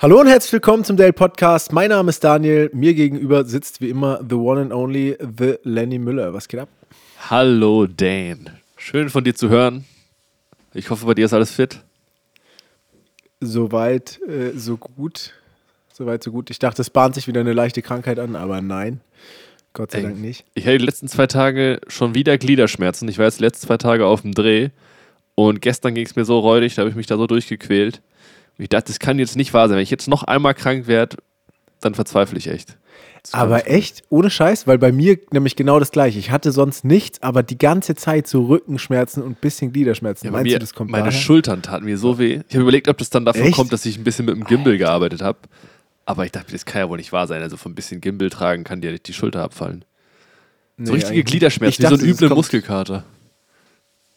Hallo und herzlich willkommen zum Dale Podcast. Mein Name ist Daniel. Mir gegenüber sitzt wie immer the one and only the Lenny Müller. Was geht ab? Hallo Dan. Schön von dir zu hören. Ich hoffe, bei dir ist alles fit. Soweit, äh, so gut. Soweit, so gut. Ich dachte, es bahnt sich wieder eine leichte Krankheit an, aber nein. Gott sei Ey, Dank nicht. Ich hatte die letzten zwei Tage schon wieder Gliederschmerzen. Ich war jetzt die letzten zwei Tage auf dem Dreh und gestern ging es mir so räudig, da habe ich mich da so durchgequält. Ich dachte, das kann jetzt nicht wahr sein. Wenn ich jetzt noch einmal krank werde, dann verzweifle ich echt. Aber echt, ohne Scheiß, weil bei mir nämlich genau das gleiche. Ich hatte sonst nichts, aber die ganze Zeit so Rückenschmerzen und ein bisschen Gliederschmerzen. Ja, bei Meinst mir, du, das kommt meine daher? Schultern taten mir so weh. Ich habe überlegt, ob das dann davon Echt? kommt, dass ich ein bisschen mit dem Gimbal gearbeitet habe. Aber ich dachte, das kann ja wohl nicht wahr sein. Also von ein bisschen Gimbal tragen kann dir nicht die Schulter abfallen. Nee, So richtige. Gliederschmerzen, Ich wie so ein kommt- Muskelkater.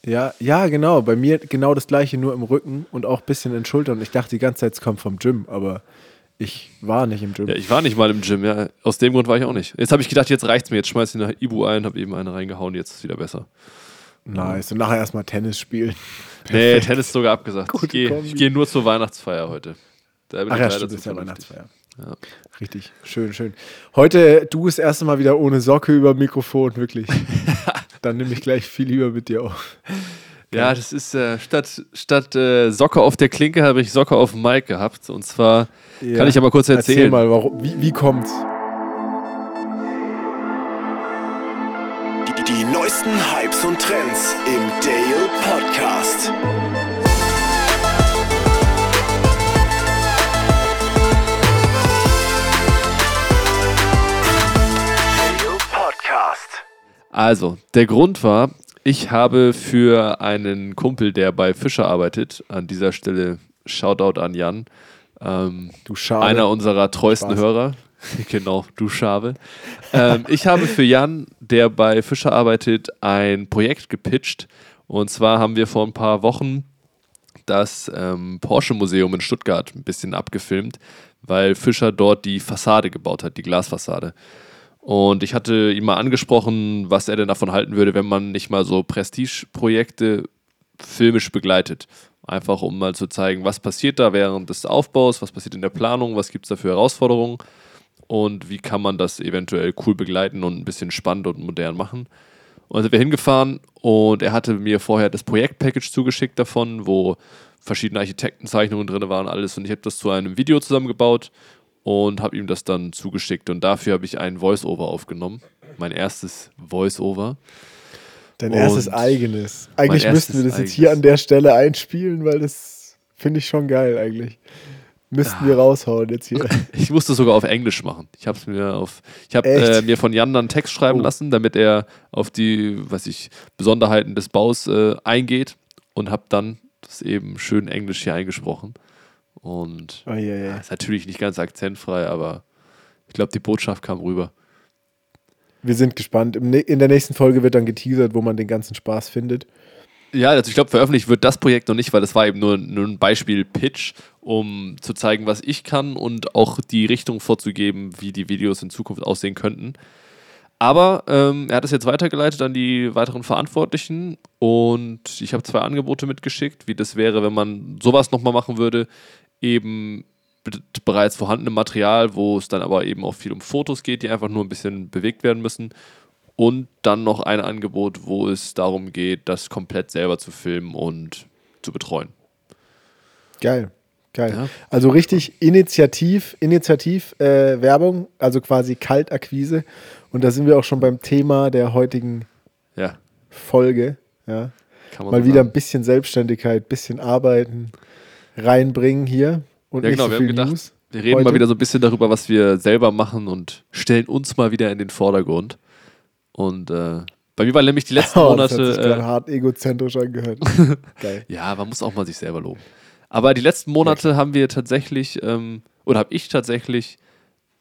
Ja, ja, genau. Bei mir genau das gleiche, nur im Rücken und auch ein bisschen in Schultern. Ich dachte die ganze Zeit, es kommt vom Gym, aber ich war nicht im Gym. Ja, ich war nicht mal im Gym, ja. Aus dem Grund war ich auch nicht. Jetzt habe ich gedacht, jetzt reicht's mir. Jetzt schmeiß ich nach Ibu ein, habe eben eine reingehauen, jetzt ist es wieder besser. nice. Und nachher erstmal Tennis spielen. Nee, Tennis ist sogar abgesagt. Gute ich gehe geh nur zur Weihnachtsfeier heute. Da bin Ach ich ja, stimmt, ist ja. Weihnachtsfeier. Ja. Richtig, schön, schön. Heute, du das erste Mal wieder ohne Socke über Mikrofon, wirklich. Dann nehme ich gleich viel lieber mit dir auf. Ja, das ist äh, statt, statt äh, Socke auf der Klinke habe ich Socke auf dem Mic gehabt. Und zwar Ja. kann ich aber kurz Erzähl erzählen. mal, warum, wie, wie kommt's? Die, die neuesten Hypes und Trends im Dale Podcast. Also, der Grund war, ich habe für einen Kumpel, der bei Fischer arbeitet, an dieser Stelle Shoutout an Jan, ähm, Du Schade. einer unserer treuesten Spaß. Hörer. genau, du Schabe. ähm, ich habe für Jan, der bei Fischer arbeitet, ein Projekt gepitcht. Und zwar haben wir vor ein paar Wochen das ähm, Porsche Museum in Stuttgart ein bisschen abgefilmt, weil Fischer dort die Fassade gebaut hat, die Glasfassade. Und ich hatte ihn mal angesprochen, was er denn davon halten würde, wenn man nicht mal so Prestige-Projekte filmisch begleitet. Einfach um mal zu zeigen, was passiert da während des Aufbaus, was passiert in der Planung, was gibt es da für Herausforderungen und wie kann man das eventuell cool begleiten und ein bisschen spannend und modern machen. Und dann sind wir hingefahren und er hatte mir vorher das Projektpackage zugeschickt davon, wo verschiedene Architektenzeichnungen drin waren, alles. Und ich habe das zu einem Video zusammengebaut und habe ihm das dann zugeschickt. Und dafür habe ich ein Voice-Over aufgenommen. Mein erstes Voice-Over. Dein erstes Und eigenes. Eigentlich müssten wir erstes das jetzt hier eigenes. an der Stelle einspielen, weil das finde ich schon geil eigentlich. Müssten Ah. wir raushauen jetzt hier. Ich musste sogar auf Englisch machen. Ich habe mir auf, ich habe äh, mir von Jan dann einen Text schreiben Oh. lassen, damit er auf die, was ich, Besonderheiten des Baus äh, eingeht und habe dann das eben schön Englisch hier eingesprochen. Und Oh, ja, ja. ist natürlich nicht ganz akzentfrei, aber ich glaube, die Botschaft kam rüber. Wir sind gespannt. Ne- in der nächsten Folge wird dann geteasert, wo man den ganzen Spaß findet. Ja, also ich glaube, veröffentlicht wird das Projekt noch nicht, weil das war eben nur, nur ein Beispiel-Pitch, um zu zeigen, was ich kann und auch die Richtung vorzugeben, wie die Videos in Zukunft aussehen könnten. Aber ähm, er hat es jetzt weitergeleitet an die weiteren Verantwortlichen und ich habe zwei Angebote mitgeschickt, wie das wäre, wenn man sowas nochmal machen würde, eben bereits vorhandenem Material, wo es dann aber eben auch viel um Fotos geht, die einfach nur ein bisschen bewegt werden müssen. Und dann noch ein Angebot, wo es darum geht, das komplett selber zu filmen und zu betreuen. Geil. Geil. Ja. Also richtig Initiativ, Initiativ äh, Werbung, also quasi Kaltakquise. Und da sind wir auch schon beim Thema der heutigen Ja, Folge. Ja. Mal so wieder ein bisschen Selbstständigkeit, bisschen Arbeiten reinbringen hier. Und Ja, nicht genau, so wir viel haben gedacht, News. wir reden heute. mal wieder so ein bisschen darüber, was wir selber machen und stellen uns mal wieder in den Vordergrund. Und äh, bei mir war nämlich die letzten Oh, das hat sich Monate. Äh, hart egozentrisch angehört. Geil. ja, man muss auch mal sich selber loben. Aber die letzten Monate haben wir tatsächlich, ähm, oder habe ich tatsächlich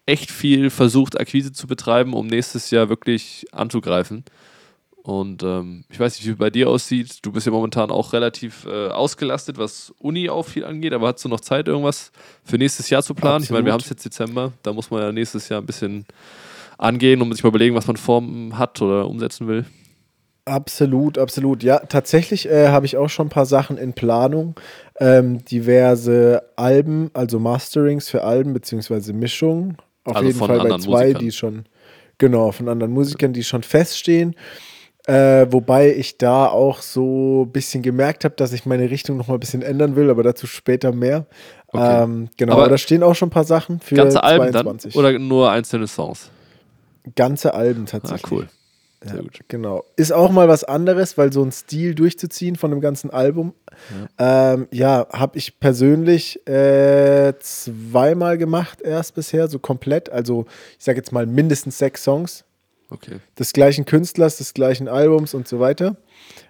echt viel versucht, Akquise zu betreiben, um nächstes Jahr wirklich anzugreifen. Und ähm, ich weiß nicht, wie es bei dir aussieht. Du bist ja momentan auch relativ äh, ausgelastet, was Uni auch viel angeht, aber hast du noch Zeit, irgendwas für nächstes Jahr zu planen? Ich meine, wir haben Absolut. es jetzt Dezember, da muss man ja nächstes Jahr ein bisschen angehen und sich mal überlegen, was man vor hat oder umsetzen will. Absolut, absolut. Ja, tatsächlich äh, habe ich auch schon ein paar Sachen in Planung. Ähm, diverse Alben, also Masterings für Alben beziehungsweise Mischungen. Auf Also jeden Fall bei zwei, Musikern. die schon, genau, von anderen Musikern, die schon feststehen. Äh, wobei ich da auch so ein bisschen gemerkt habe, dass ich meine Richtung noch mal ein bisschen ändern will, aber dazu später mehr. Okay. Ähm, genau, Aber da stehen auch schon ein paar Sachen für Ganze Alben 22. dann oder nur einzelne Songs? Ganze Alben Ah, tatsächlich. cool. Ja, Sehr gut. Genau. Ist auch mal was anderes, weil so ein Stil durchzuziehen von einem ganzen Album, ja, ähm, ja habe ich persönlich äh, zweimal gemacht erst bisher, so komplett. Also ich sage jetzt mal mindestens sechs Songs Okay. des gleichen Künstlers, des gleichen Albums und so weiter.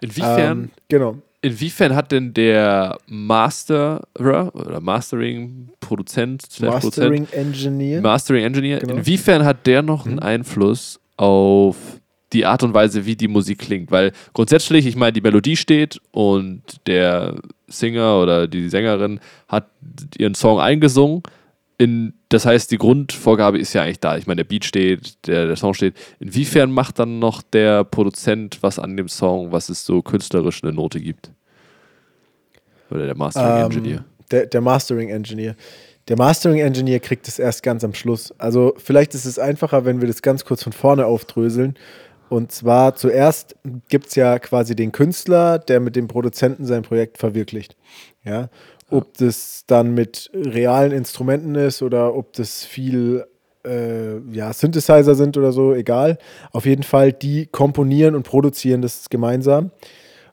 Inwiefern, Ähm, genau. inwiefern hat denn der Masterer oder Mastering, Produzent, Mastering Engineer. Mastering Engineer, Genau. inwiefern hat der noch einen Einfluss auf die Art und Weise, wie die Musik klingt? Weil grundsätzlich, ich meine, die Melodie steht und der Singer oder die Sängerin hat ihren Song eingesungen. In, das heißt, die Grundvorgabe ist ja eigentlich da. Ich meine, der Beat steht, der, der Song steht. Inwiefern macht dann noch der Produzent was an dem Song, was es so künstlerisch eine Note gibt? Oder der Mastering Engineer? Ähm, der, der Mastering Engineer. Der Mastering Engineer kriegt es erst ganz am Schluss. Also vielleicht ist es einfacher, wenn wir das ganz kurz von vorne aufdröseln. Und zwar zuerst gibt es ja quasi den Künstler, der mit dem Produzenten sein Projekt verwirklicht. Ja. Ob das dann mit realen Instrumenten ist oder ob das viel äh, ja, Synthesizer sind oder so, egal. Auf jeden Fall, die komponieren und produzieren das gemeinsam.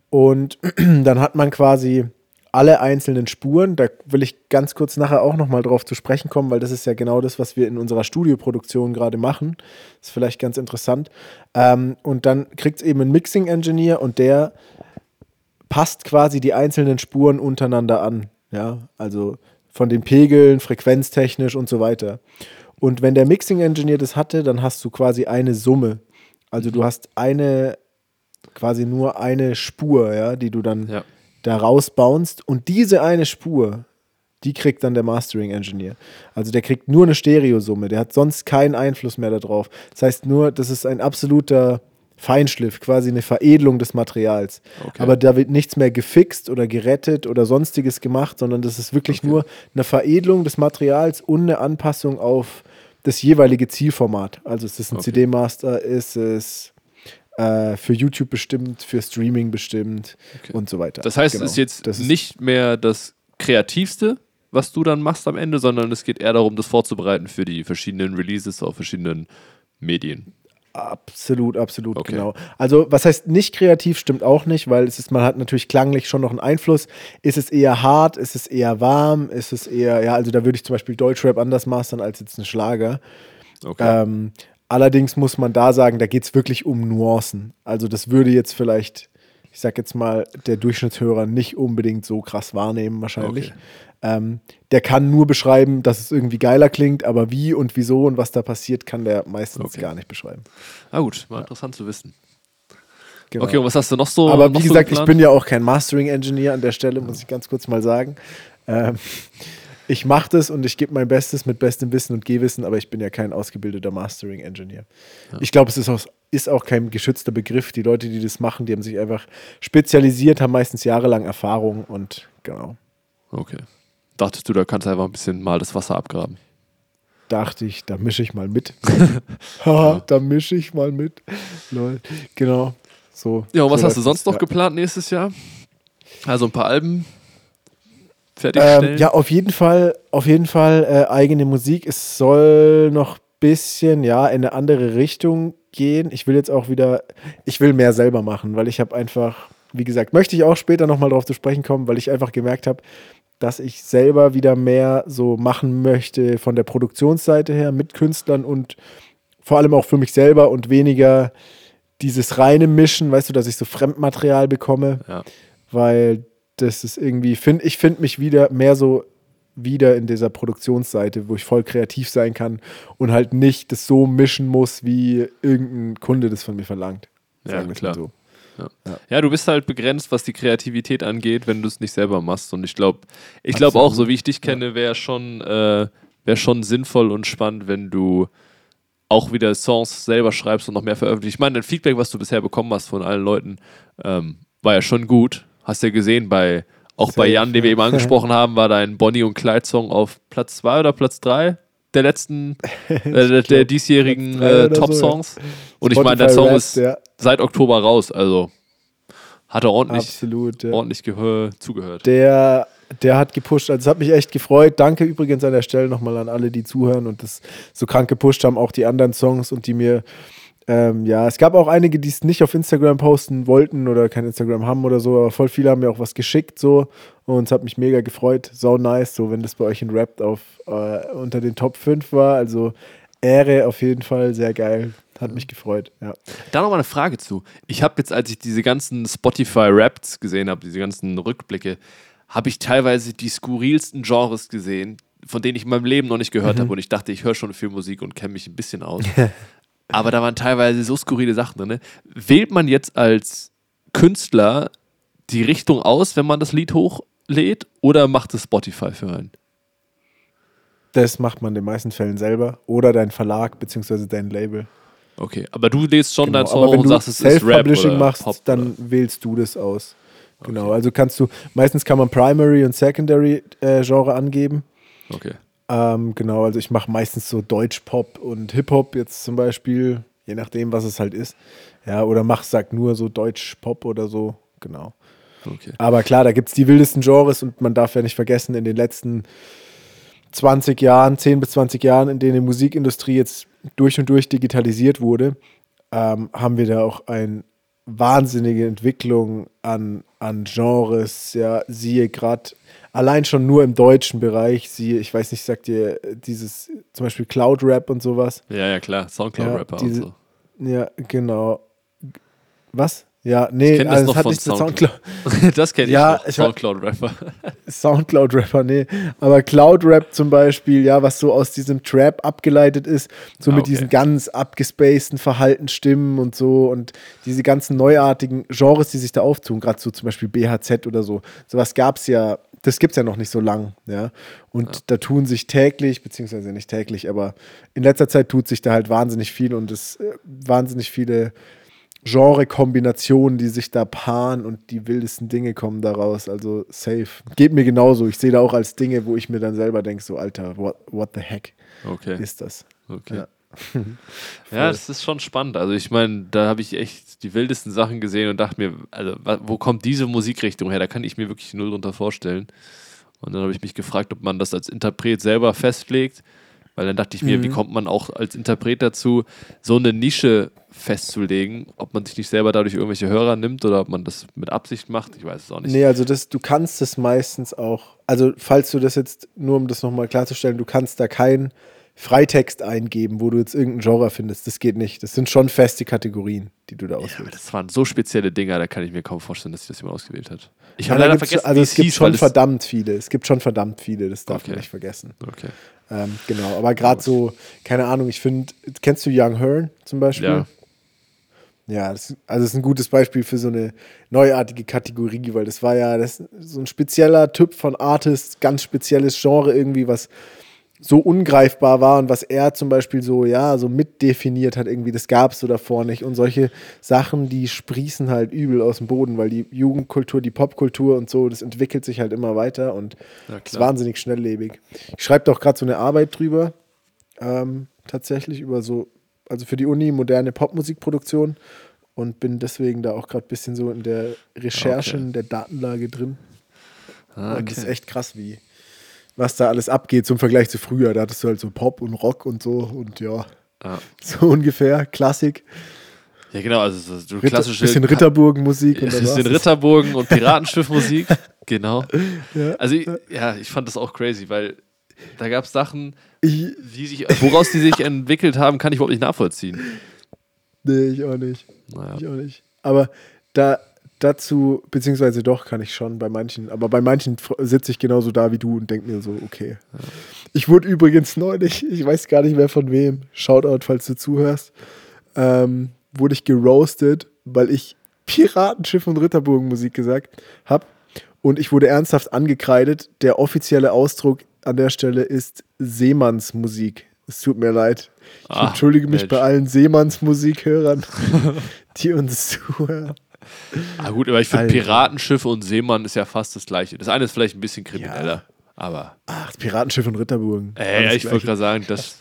Und dann hat man quasi alle einzelnen Spuren. Da will ich ganz kurz nachher auch nochmal drauf zu sprechen kommen, weil das ist ja genau das, was wir in unserer Studioproduktion gerade machen. ist vielleicht ganz interessant. Ähm, und dann kriegt es eben einen Mixing-Engineer und der passt quasi die einzelnen Spuren untereinander an. Ja, also von den Pegeln, frequenztechnisch und so weiter. Und wenn der Mixing-Engineer das hatte, dann hast du quasi eine Summe. Also du hast eine, quasi nur eine Spur, ja, die du dann Ja. da rausbounst. Und diese eine Spur, die kriegt dann der Mastering Engineer. Also der kriegt nur eine Stereosumme, der hat sonst keinen Einfluss mehr darauf. Das heißt nur, das ist ein absoluter Feinschliff, quasi eine Veredelung des Materials. Okay. Aber da wird nichts mehr gefixt oder gerettet oder sonstiges gemacht, sondern das ist wirklich nur eine Veredelung des Materials und eine Anpassung auf das jeweilige Zielformat. Also ist es ein Okay. CD-Master, ist es äh, für YouTube bestimmt, für Streaming bestimmt Okay. und so weiter. Das heißt, Genau. es ist jetzt Das ist- nicht mehr das Kreativste, was du dann machst am Ende, sondern es geht eher darum, das vorzubereiten für die verschiedenen Releases auf verschiedenen Medien. Absolut, absolut, Okay. genau. Also, was heißt nicht kreativ, stimmt auch nicht, weil es ist, man hat natürlich klanglich schon noch einen Einfluss. Ist es eher hart, ist es eher warm, ist es eher, ja, also da würde ich zum Beispiel Deutschrap anders mastern als jetzt einen Schlager. Okay. Ähm, allerdings muss man da sagen, da geht es wirklich um Nuancen. Also, das würde jetzt vielleicht, ich sag jetzt mal, der Durchschnittshörer nicht unbedingt so krass wahrnehmen, wahrscheinlich. Okay. Ähm, der kann nur beschreiben, dass es irgendwie geiler klingt, aber wie und wieso und was da passiert, kann der meistens Okay. gar nicht beschreiben. ah gut, mal interessant zu wissen. Genau. Okay, und was hast du noch so Aber noch wie so gesagt, ich geplant? bin ja auch kein Mastering-Engineer an der Stelle, muss ich ganz kurz mal sagen. Ähm, ich mache das und ich gebe mein Bestes mit bestem Wissen und Gehwissen, aber ich bin ja kein ausgebildeter Mastering-Engineer. Ich glaube, es ist auch, ist auch kein geschützter Begriff. Die Leute, die das machen, die haben sich einfach spezialisiert, haben meistens jahrelang Erfahrung und genau. Okay. Dachtest du, da kannst du einfach ein bisschen mal das Wasser abgraben. Dachte ich, da mische ich mal mit. Da mische ich mal mit. Lol. Genau. So. Ja, und was so hast du sonst noch ja. geplant nächstes Jahr? Also ein paar Alben fertigstellen? Ähm, ja, auf jeden Fall, auf jeden Fall äh, eigene Musik. Es soll noch ein bisschen, ja, in eine andere Richtung gehen. Ich will jetzt auch wieder, ich will mehr selber machen, weil ich habe einfach, wie gesagt, möchte ich auch später nochmal drauf zu sprechen kommen, weil ich einfach gemerkt habe, dass ich selber wieder mehr so machen möchte von der Produktionsseite her mit Künstlern und vor allem auch für mich selber und weniger dieses reine Mischen, weißt du, dass ich so Fremdmaterial bekomme Ja. weil das ist irgendwie, find, ich finde mich wieder mehr so wieder in dieser Produktionsseite, wo ich voll kreativ sein kann und halt nicht das so mischen muss, wie irgendein Kunde das von mir verlangt. Ja, klar. So. Ja, du bist halt begrenzt, was die Kreativität angeht, wenn du es nicht selber machst. Und ich glaube, ich glaube auch, so wie ich dich kenne, wäre schon, äh, wär schon sinnvoll und spannend, wenn du auch wieder Songs selber schreibst und noch mehr veröffentlichst. Ich meine, dein Feedback, was du bisher bekommen hast von allen Leuten, ähm, war ja schon gut. Hast ja gesehen, bei, auch bei Safe, Jan, den wir ja. eben angesprochen haben, war dein Bonnie und Clyde-Song auf Platz 2 oder Platz 3 der letzten, äh, der, diesjährigen äh, oder so, Top-Songs. Und ich meine, der Song Wrapped, ist ja, seit Oktober raus, also hat er ordentlich, absolut. Ja. ordentlich gehör, zugehört. Der, der hat gepusht. Also es hat mich echt gefreut. Danke übrigens an der Stelle nochmal an alle, die zuhören und das so krank gepusht haben, auch die anderen Songs und die mir, ähm, ja, es gab auch einige, die es nicht auf Instagram posten wollten oder kein Instagram haben oder so, aber voll viele haben mir auch was geschickt so und es hat mich mega gefreut. So nice, so wenn das bei euch in Rap auf äh, unter den Top 5 war. Also Ehre auf jeden Fall, sehr geil. Hat mich gefreut, ja. Da noch mal eine Frage zu. Ich habe jetzt, als ich diese ganzen Spotify-Raps gesehen habe, diese ganzen Rückblicke, habe ich teilweise die skurrilsten Genres gesehen, von denen ich in meinem Leben noch nicht gehört habe. Und ich dachte, ich höre schon viel Musik und kenne mich ein bisschen aus. Aber da waren teilweise so skurrile Sachen drin. Ne? Wählt man jetzt als Künstler die Richtung aus, wenn man das Lied hochlädt, oder macht es Spotify für einen? Das macht man in den meisten Fällen selber oder dein Verlag beziehungsweise dein Label. Okay, aber du lädst schon Genau, dein Song und sagst, es ist Rap Self-Publishing oder machst, Pop dann oder- wählst du das aus. Genau, also kannst du, meistens kann man Primary und Secondary äh, Genre angeben. Okay. Ähm, genau, also ich mache meistens so Deutsch-Pop und Hip-Hop jetzt zum Beispiel, je nachdem, was es halt ist. Ja, oder mach, sag nur so Deutsch-Pop oder so, genau. okay. Aber klar, da gibt es die wildesten Genres und man darf ja nicht vergessen, in den letzten 20 Jahren, 10 bis 20 Jahren, in denen die Musikindustrie jetzt durch und durch digitalisiert wurde, ähm, haben wir da auch eine wahnsinnige Entwicklung an, an Genres. Ja, siehe gerade allein schon nur im deutschen Bereich, siehe, ich weiß nicht, sagt ihr dieses zum Beispiel Cloud Rap und sowas. Ja, ja, klar. Soundcloud-Rapper und diese- so. Ja, genau. Was? Ja, nee, das also noch es hat von nichts mit Soundcloud. Soundcloud. das kenne ich Ja, noch. ich war- Soundcloud-Rapper. Soundcloud-Rapper, nee. Aber Cloud-Rap zum Beispiel, ja, was so aus diesem Trap abgeleitet ist, so Ah, mit okay. diesen ganz abgespaceden Verhaltensstimmen und so und diese ganzen neuartigen Genres, die sich da auftun, gerade so zum Beispiel BHZ oder so. Sowas gab es ja, das gibt es ja noch nicht so lang, ja. Und da tun sich täglich, beziehungsweise nicht täglich, aber in letzter Zeit tut sich da halt wahnsinnig viel und es äh, wahnsinnig viele Genre-Kombinationen, die sich da paaren und die wildesten Dinge kommen daraus. Also safe. Geht mir genauso. Ich sehe da auch als Dinge, wo ich mir dann selber denke, so Alter, what, what the heck Okay. ist das? Okay. Ja. Ja, das ist schon spannend. Also ich meine, da habe ich echt die wildesten Sachen gesehen und dachte mir, also wo kommt diese Musikrichtung her? Da kann ich mir wirklich null drunter vorstellen. Und dann habe ich mich gefragt, ob man das als Interpret selber festlegt. Weil dann dachte ich mir, wie kommt man auch als Interpret dazu, so eine Nische festzulegen, ob man sich nicht selber dadurch irgendwelche Hörer nimmt oder ob man das mit Absicht macht. Ich weiß es auch nicht. Nee, also das, du kannst es meistens auch, also falls du das jetzt, nur um das nochmal klarzustellen, du kannst da keinen Freitext eingeben, wo du jetzt irgendein Genre findest. Das geht nicht. Das sind schon feste Kategorien, die du da Ja, aber auswählst. das waren so spezielle Dinger, da kann ich mir kaum vorstellen, dass sich das jemand ausgewählt hat. Ich habe leider vergessen, also es gibt hieß, schon es- verdammt viele. Es gibt schon verdammt viele, das darf Okay. man nicht vergessen. Okay. Ähm, genau, aber gerade so, keine Ahnung, ich finde, kennst du Young Hearn zum Beispiel? Ja. Ja, das, also das ist ein gutes Beispiel für so eine neuartige Kategorie, weil das war ja das, so ein spezieller Typ von Artist, ganz spezielles Genre irgendwie, was so ungreifbar war und was er zum Beispiel so, ja, so mitdefiniert hat, irgendwie, das gab es so davor nicht. Und solche Sachen, die sprießen halt übel aus dem Boden, weil die Jugendkultur, die Popkultur und so, das entwickelt sich halt immer weiter und ist wahnsinnig schnelllebig. Ich schreibe doch gerade so eine Arbeit drüber, ähm, tatsächlich über so, also für die Uni moderne Popmusikproduktion und bin deswegen da auch gerade ein bisschen so in der Recherche, Okay. in der Datenlage drin. Ah, Und das ist okay. echt krass, wie was da alles abgeht zum Vergleich zu früher. Da hattest du halt so Pop und Rock und so und ja, Ah. so ungefähr. Klassik. Ja, genau, also so, Ritter, klassische. bisschen Ritterburgen-Musik und Ja, bisschen. Ritterburgen und Piratenschiffmusik. genau. Ja. Also, ich, ja, ich fand das auch crazy, weil da gab es Sachen, wie sich, woraus die sich entwickelt haben, kann ich überhaupt nicht nachvollziehen. nee, ich auch nicht. Naja. Ich auch nicht. Aber da, dazu, beziehungsweise doch, kann ich schon bei manchen, aber bei manchen sitze ich genauso da wie du und denke mir so, okay. Ich wurde übrigens neulich, ich weiß gar nicht mehr von wem, Shoutout, falls du zuhörst, ähm, wurde ich geroastet, weil ich Piratenschiff und Ritterburgen-Musik gesagt habe. Und ich wurde ernsthaft angekreidet. Der offizielle Ausdruck an der Stelle ist Seemannsmusik. Es tut mir leid. Ich Ah, entschuldige mich Mensch. bei allen Seemannsmusikhörern, die uns zuhören. Ah, gut, aber ich finde Alter. Piratenschiff und Seemann ist ja fast das gleiche. Das eine ist vielleicht ein bisschen krimineller, aber Ach, Piratenschiff und Ritterburgen. ey, Alles ich wollte gerade sagen, das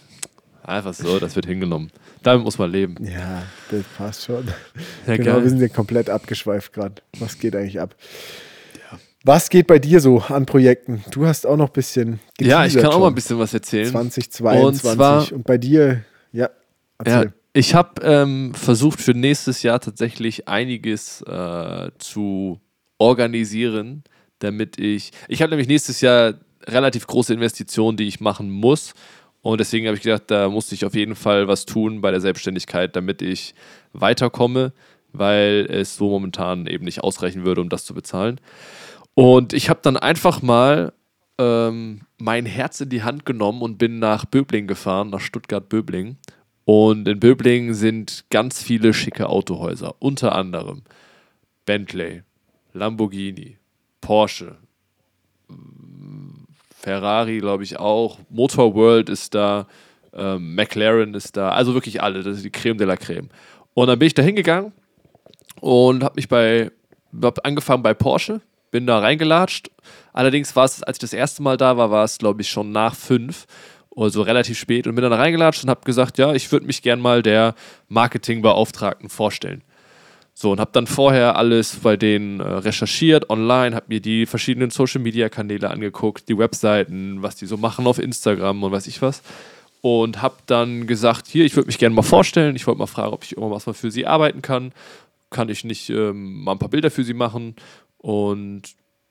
einfach so, das wird hingenommen. Damit muss man leben. Ja, das passt schon. Ja, genau, geil. wir sind ja komplett abgeschweift gerade. Was geht eigentlich ab? Was geht bei dir so an Projekten? Du hast auch noch ein bisschen Ja, ich kann auch mal ein schon. bisschen was erzählen. 2022. Und zwar- Und bei dir, ja, Ja, erzähl. Ich habe ähm, versucht für nächstes Jahr tatsächlich einiges äh, zu organisieren, damit ich. Ich habe nämlich nächstes Jahr relativ große Investitionen, die ich machen muss. Und deswegen habe ich gedacht, da muss ich auf jeden Fall was tun bei der Selbstständigkeit, damit ich weiterkomme, weil es so momentan eben nicht ausreichen würde, um das zu bezahlen. Und ich habe dann einfach mal ähm, mein Herz in die Hand genommen und bin nach Böbling gefahren, nach Stuttgart-Böbling. Und in Böbling sind ganz viele schicke Autohäuser, unter anderem Bentley, Lamborghini, Porsche, mm, Ferrari, glaube ich auch, Motor World ist da, ähm, McLaren ist da, also wirklich alle, das ist die Creme de la Creme. Und dann bin ich da hingegangen und habe mich bei, hab angefangen bei Porsche, bin da reingelatscht. Allerdings war es, als ich das erste Mal da war, war es, glaube ich, schon nach fünf, also relativ spät und bin dann da reingelatscht und habe gesagt, ja, ich würde mich gern mal der Marketingbeauftragten vorstellen. So, und habe dann vorher alles bei denen äh, recherchiert, online, habe mir die verschiedenen Social-Media-Kanäle angeguckt, die Webseiten, was die so machen auf Instagram und weiß ich was. Und habe dann gesagt, hier, ich würde mich gerne mal vorstellen, ich wollte mal fragen, ob ich irgendwas mal für sie arbeiten kann. Kann ich nicht ähm, mal ein paar Bilder für sie machen? Und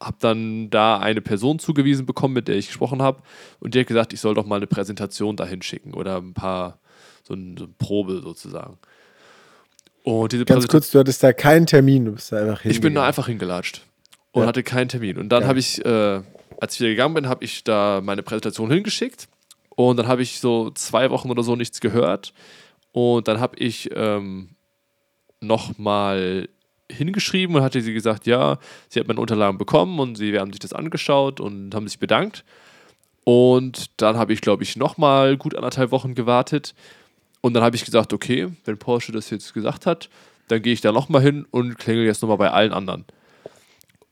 habe dann da eine Person zugewiesen bekommen, mit der ich gesprochen habe. Und die hat gesagt, ich soll doch mal eine Präsentation dahin schicken oder ein paar, so, ein, so eine Probe sozusagen. Und diese Ganz kurz, du hattest da keinen Termin, du bist da einfach ich bin da einfach hingelatscht und Ja. hatte keinen Termin. Und dann Ja. habe ich, äh, als ich wieder gegangen bin, habe ich da meine Präsentation hingeschickt. Und dann habe ich so zwei Wochen oder so nichts gehört. Und dann habe ich ähm, nochmal hingeschrieben und hatte sie gesagt, ja, sie hat meine Unterlagen bekommen und sie haben sich das angeschaut und haben sich bedankt. Und dann habe ich, glaube ich, nochmal gut anderthalb Wochen gewartet. Und dann habe ich gesagt, okay, wenn Porsche das jetzt gesagt hat, dann gehe ich da nochmal hin und klingel jetzt nochmal bei allen anderen.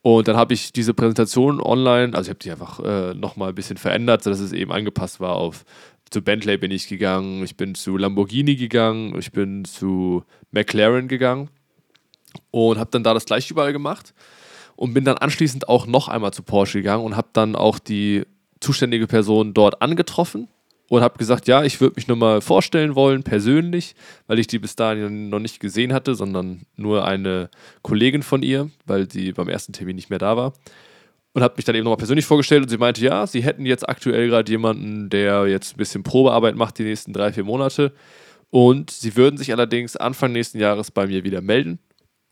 Und dann habe ich diese Präsentation online, also ich habe die einfach äh, nochmal ein bisschen verändert, sodass es eben angepasst war auf, zu Bentley bin ich gegangen, ich bin zu Lamborghini gegangen, ich bin zu McLaren gegangen und habe dann da das gleiche überall gemacht und bin dann anschließend auch noch einmal zu Porsche gegangen und habe dann auch die zuständige Person dort angetroffen und habe gesagt, ja, ich würde mich nur mal vorstellen wollen, persönlich, weil ich die bis dahin noch nicht gesehen hatte, sondern nur eine Kollegin von ihr, weil sie beim ersten Termin nicht mehr da war. Und habe mich dann eben nochmal persönlich vorgestellt und sie meinte, ja, sie hätten jetzt aktuell gerade jemanden, der jetzt ein bisschen Probearbeit macht die nächsten drei, vier Monate. Und sie würden sich allerdings Anfang nächsten Jahres bei mir wieder melden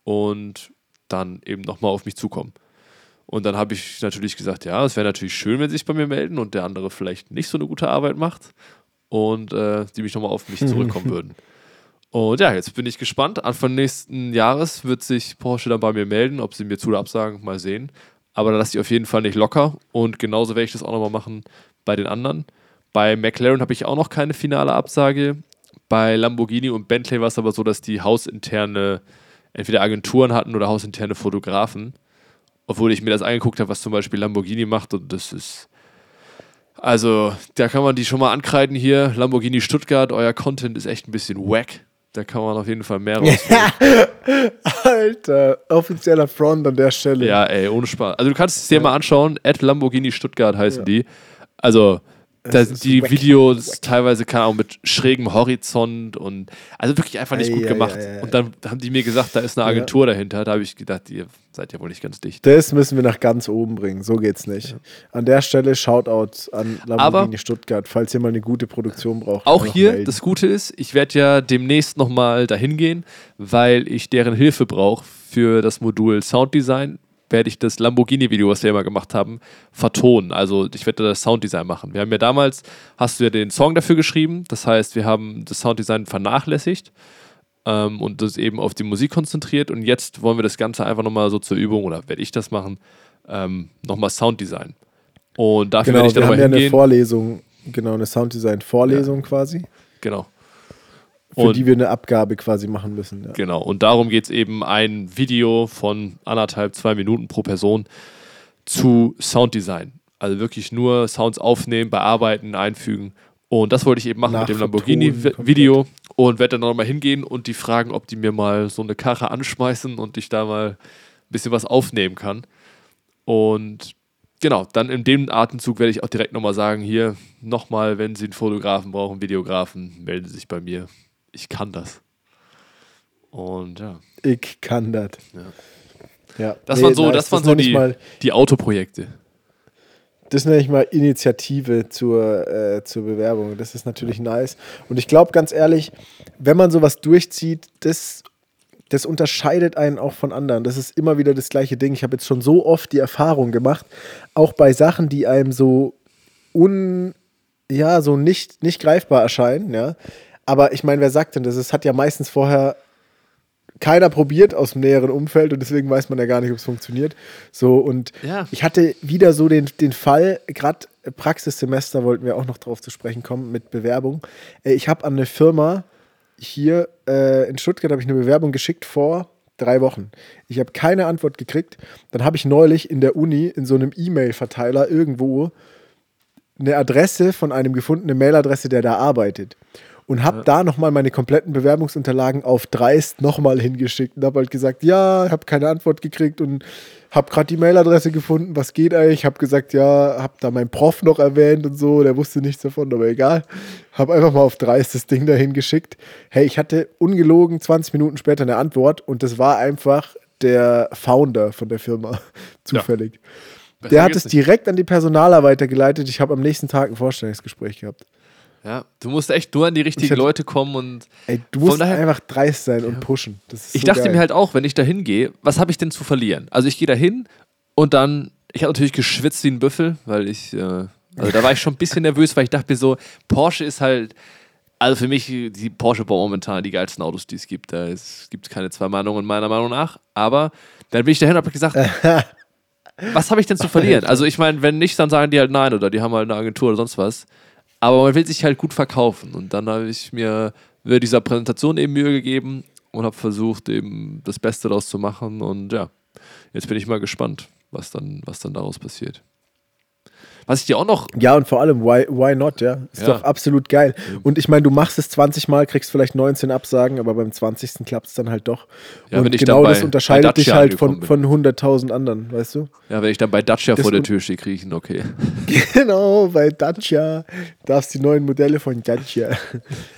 und dann eben nochmal auf mich zukommen. Und dann habe ich natürlich gesagt, ja, es wäre natürlich schön, wenn sie sich bei mir melden und der andere vielleicht nicht so eine gute Arbeit macht und äh, die mich nochmal auf mich zurückkommen würden. Und ja, jetzt bin ich gespannt. Anfang nächsten Jahres wird sich Porsche dann bei mir melden, ob sie mir zu oder absagen, mal sehen. Aber da lasse ich auf jeden Fall nicht locker und genauso werde ich das auch nochmal machen bei den anderen. Bei McLaren habe ich auch noch keine finale Absage. Bei Lamborghini und Bentley war es aber so, dass die hausinterne entweder Agenturen hatten oder hausinterne Fotografen. Obwohl ich mir das angeguckt habe, was zum Beispiel Lamborghini macht und das ist. Also, da kann man die schon mal ankreiden hier. Lamborghini Stuttgart, euer Content ist echt ein bisschen wack. Da kann man auf jeden Fall mehr rausholen. Alter, offizieller Front an der Stelle. ja, ey, ohne Spaß. Also, du kannst es dir mal anschauen. At Lamborghini Stuttgart heißen Ja. die. Also, da sind die wack. Videos Wack. teilweise, keine Ahnung, mit schrägem Horizont und also wirklich einfach nicht Ei, gut ei, gemacht. ei. Und dann haben die mir gesagt, da ist eine Ja. Agentur dahinter. Da habe ich gedacht, ihr seid ja wohl nicht ganz dicht. Das müssen wir nach ganz oben bringen. So geht's nicht. An der Stelle Shoutout an Lamborghini Stuttgart, falls ihr mal eine gute Produktion braucht. Auch hier, melden. das Gute ist, ich werde ja demnächst nochmal dahin gehen, weil ich deren Hilfe brauche für das Modul Sounddesign. Werde ich das Lamborghini-Video, was wir immer gemacht haben, vertonen. Also ich werde das Sounddesign machen. Wir haben ja damals, hast du ja den Song dafür geschrieben. Das heißt, wir haben das Sounddesign vernachlässigt ähm, und das eben auf die Musik konzentriert. Und jetzt wollen wir das Ganze einfach nochmal so zur Übung, oder werde ich das machen, ähm, nochmal Sounddesign. Und dafür Genau, werde ich dann wir haben ja eine. Vorlesung Genau, eine Sounddesign-Vorlesung quasi, Genau. Für Und- die wir eine Abgabe quasi machen müssen. Ja. Genau, und darum geht es eben ein Video von anderthalb, zwei Minuten pro Person zu Sounddesign. Also wirklich nur Sounds aufnehmen, bearbeiten, einfügen. Und das wollte ich eben machen mit dem Lamborghini-Video und werde dann nochmal hingehen und die fragen, ob die mir mal so eine Karre anschmeißen und ich da mal ein bisschen was aufnehmen kann. Und genau, dann in dem Atemzug werde ich auch direkt nochmal sagen, hier nochmal, wenn Sie einen Fotografen brauchen, Videografen, melden Sie sich bei mir. Ich kann das. Und ja. Ich kann das. Ja. Ja. Das Nee, waren so, nice. das waren so nenne ich die, Mal, die Autoprojekte. das nenne ich mal Initiative zur, äh, zur Bewerbung. Das ist natürlich nice. Und ich glaube, ganz ehrlich, wenn man sowas durchzieht, das, das unterscheidet einen auch von anderen. Das ist immer wieder das gleiche Ding. Ich habe jetzt schon so oft die Erfahrung gemacht, auch bei Sachen, die einem so un, ja, so nicht, nicht greifbar erscheinen, ja. Aber ich meine, wer sagt denn das? Es hat ja meistens vorher keiner probiert aus dem näheren Umfeld und deswegen weiß man ja gar nicht, ob es funktioniert. So und Ja. ich hatte wieder so den, den Fall, gerade Praxissemester wollten wir auch noch drauf zu sprechen kommen mit Bewerbung. Äh, Ich habe an eine Firma hier äh, in Stuttgart habe ich eine Bewerbung geschickt vor drei Wochen. Ich habe keine Antwort gekriegt. Dann habe ich neulich in der Uni in so einem E-Mail-Verteiler irgendwo eine Adresse von einem gefundene Mailadresse, der da arbeitet. Und habe da nochmal meine kompletten Bewerbungsunterlagen auf Dreist nochmal hingeschickt und habe halt gesagt, ja, habe keine Antwort gekriegt und habe gerade die Mailadresse gefunden, was geht eigentlich? Habe gesagt, ja, habe da meinen Prof noch erwähnt und so, der wusste nichts davon, aber egal. Habe einfach mal auf Dreist das Ding dahin geschickt. Hey, ich hatte ungelogen 20 Minuten später eine Antwort und das war einfach der Founder von der Firma, zufällig. Besser Der hat es direkt an die Personaler weitergeleitet. Ich habe am nächsten Tag ein Vorstellungsgespräch gehabt. Ja, du musst echt nur an die richtigen hätte- Leute kommen und Ey, du musst daher- einfach dreist sein und pushen. Ich so dachte geil. mir halt auch, wenn ich da hingehe, was habe ich denn zu verlieren? Also ich gehe da hin und dann, ich habe natürlich geschwitzt wie ein Büffel, weil ich, äh, also da war ich schon ein bisschen nervös, weil ich dachte mir so, Porsche ist halt, also für mich, die Porsche baut momentan die geilsten Autos, die es gibt. Da gibt es keine zwei Meinungen meiner Meinung nach, aber dann bin ich dahin und habe gesagt, was habe ich denn zu verlieren? Also ich meine, wenn nicht, dann sagen die halt nein oder die haben halt eine Agentur oder sonst was. Aber man will sich halt gut verkaufen. Und dann habe ich mir mir dieser Präsentation eben Mühe gegeben und habe versucht, eben das Beste daraus zu machen. Und ja, jetzt bin ich mal gespannt, was dann, was dann daraus passiert. Was ich dir auch noch. Ja, und vor allem, why, why not, ja? Ist Ja. doch absolut geil. Und ich meine, du machst es 20 Mal, kriegst vielleicht 19 Absagen, aber beim 20. klappt es dann halt doch. Ja, und wenn ich genau dann bei- das unterscheidet dich halt von, von 100.000 anderen, weißt du? Ja, wenn ich dann bei Dacia Das vor der Tür stehe, kriege ich ihn okay. Genau, bei Dacia darfst die neuen Modelle von Dacia,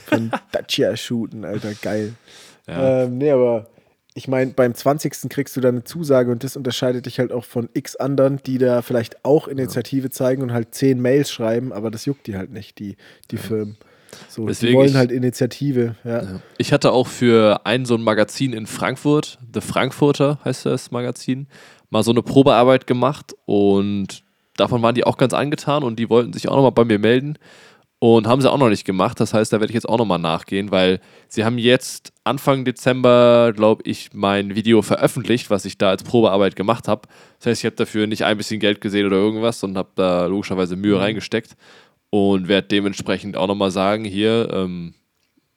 von Dacia shooten, Alter, geil. Ja. Ähm, nee, aber ich meine, beim 20. kriegst du dann eine Zusage und das unterscheidet dich halt auch von x anderen, die da vielleicht auch Initiative zeigen und halt zehn Mails schreiben, aber das juckt die halt nicht, die, die Firmen. So, die Deswegen wollen ich- halt Initiative, ja. Ja. Ich hatte auch für ein so ein Magazin in Frankfurt, The Frankfurter heißt das Magazin, mal so eine Probearbeit gemacht und davon waren die auch ganz angetan und die wollten sich auch nochmal bei mir melden und haben sie auch noch nicht gemacht. Das heißt, da werde ich jetzt auch nochmal nachgehen, weil sie haben jetzt Anfang Dezember, glaube ich, mein Video veröffentlicht, was ich da als Probearbeit gemacht habe. Das heißt, ich habe dafür nicht ein bisschen Geld gesehen oder irgendwas und habe da logischerweise Mühe reingesteckt und werde dementsprechend auch nochmal sagen, hier, ähm,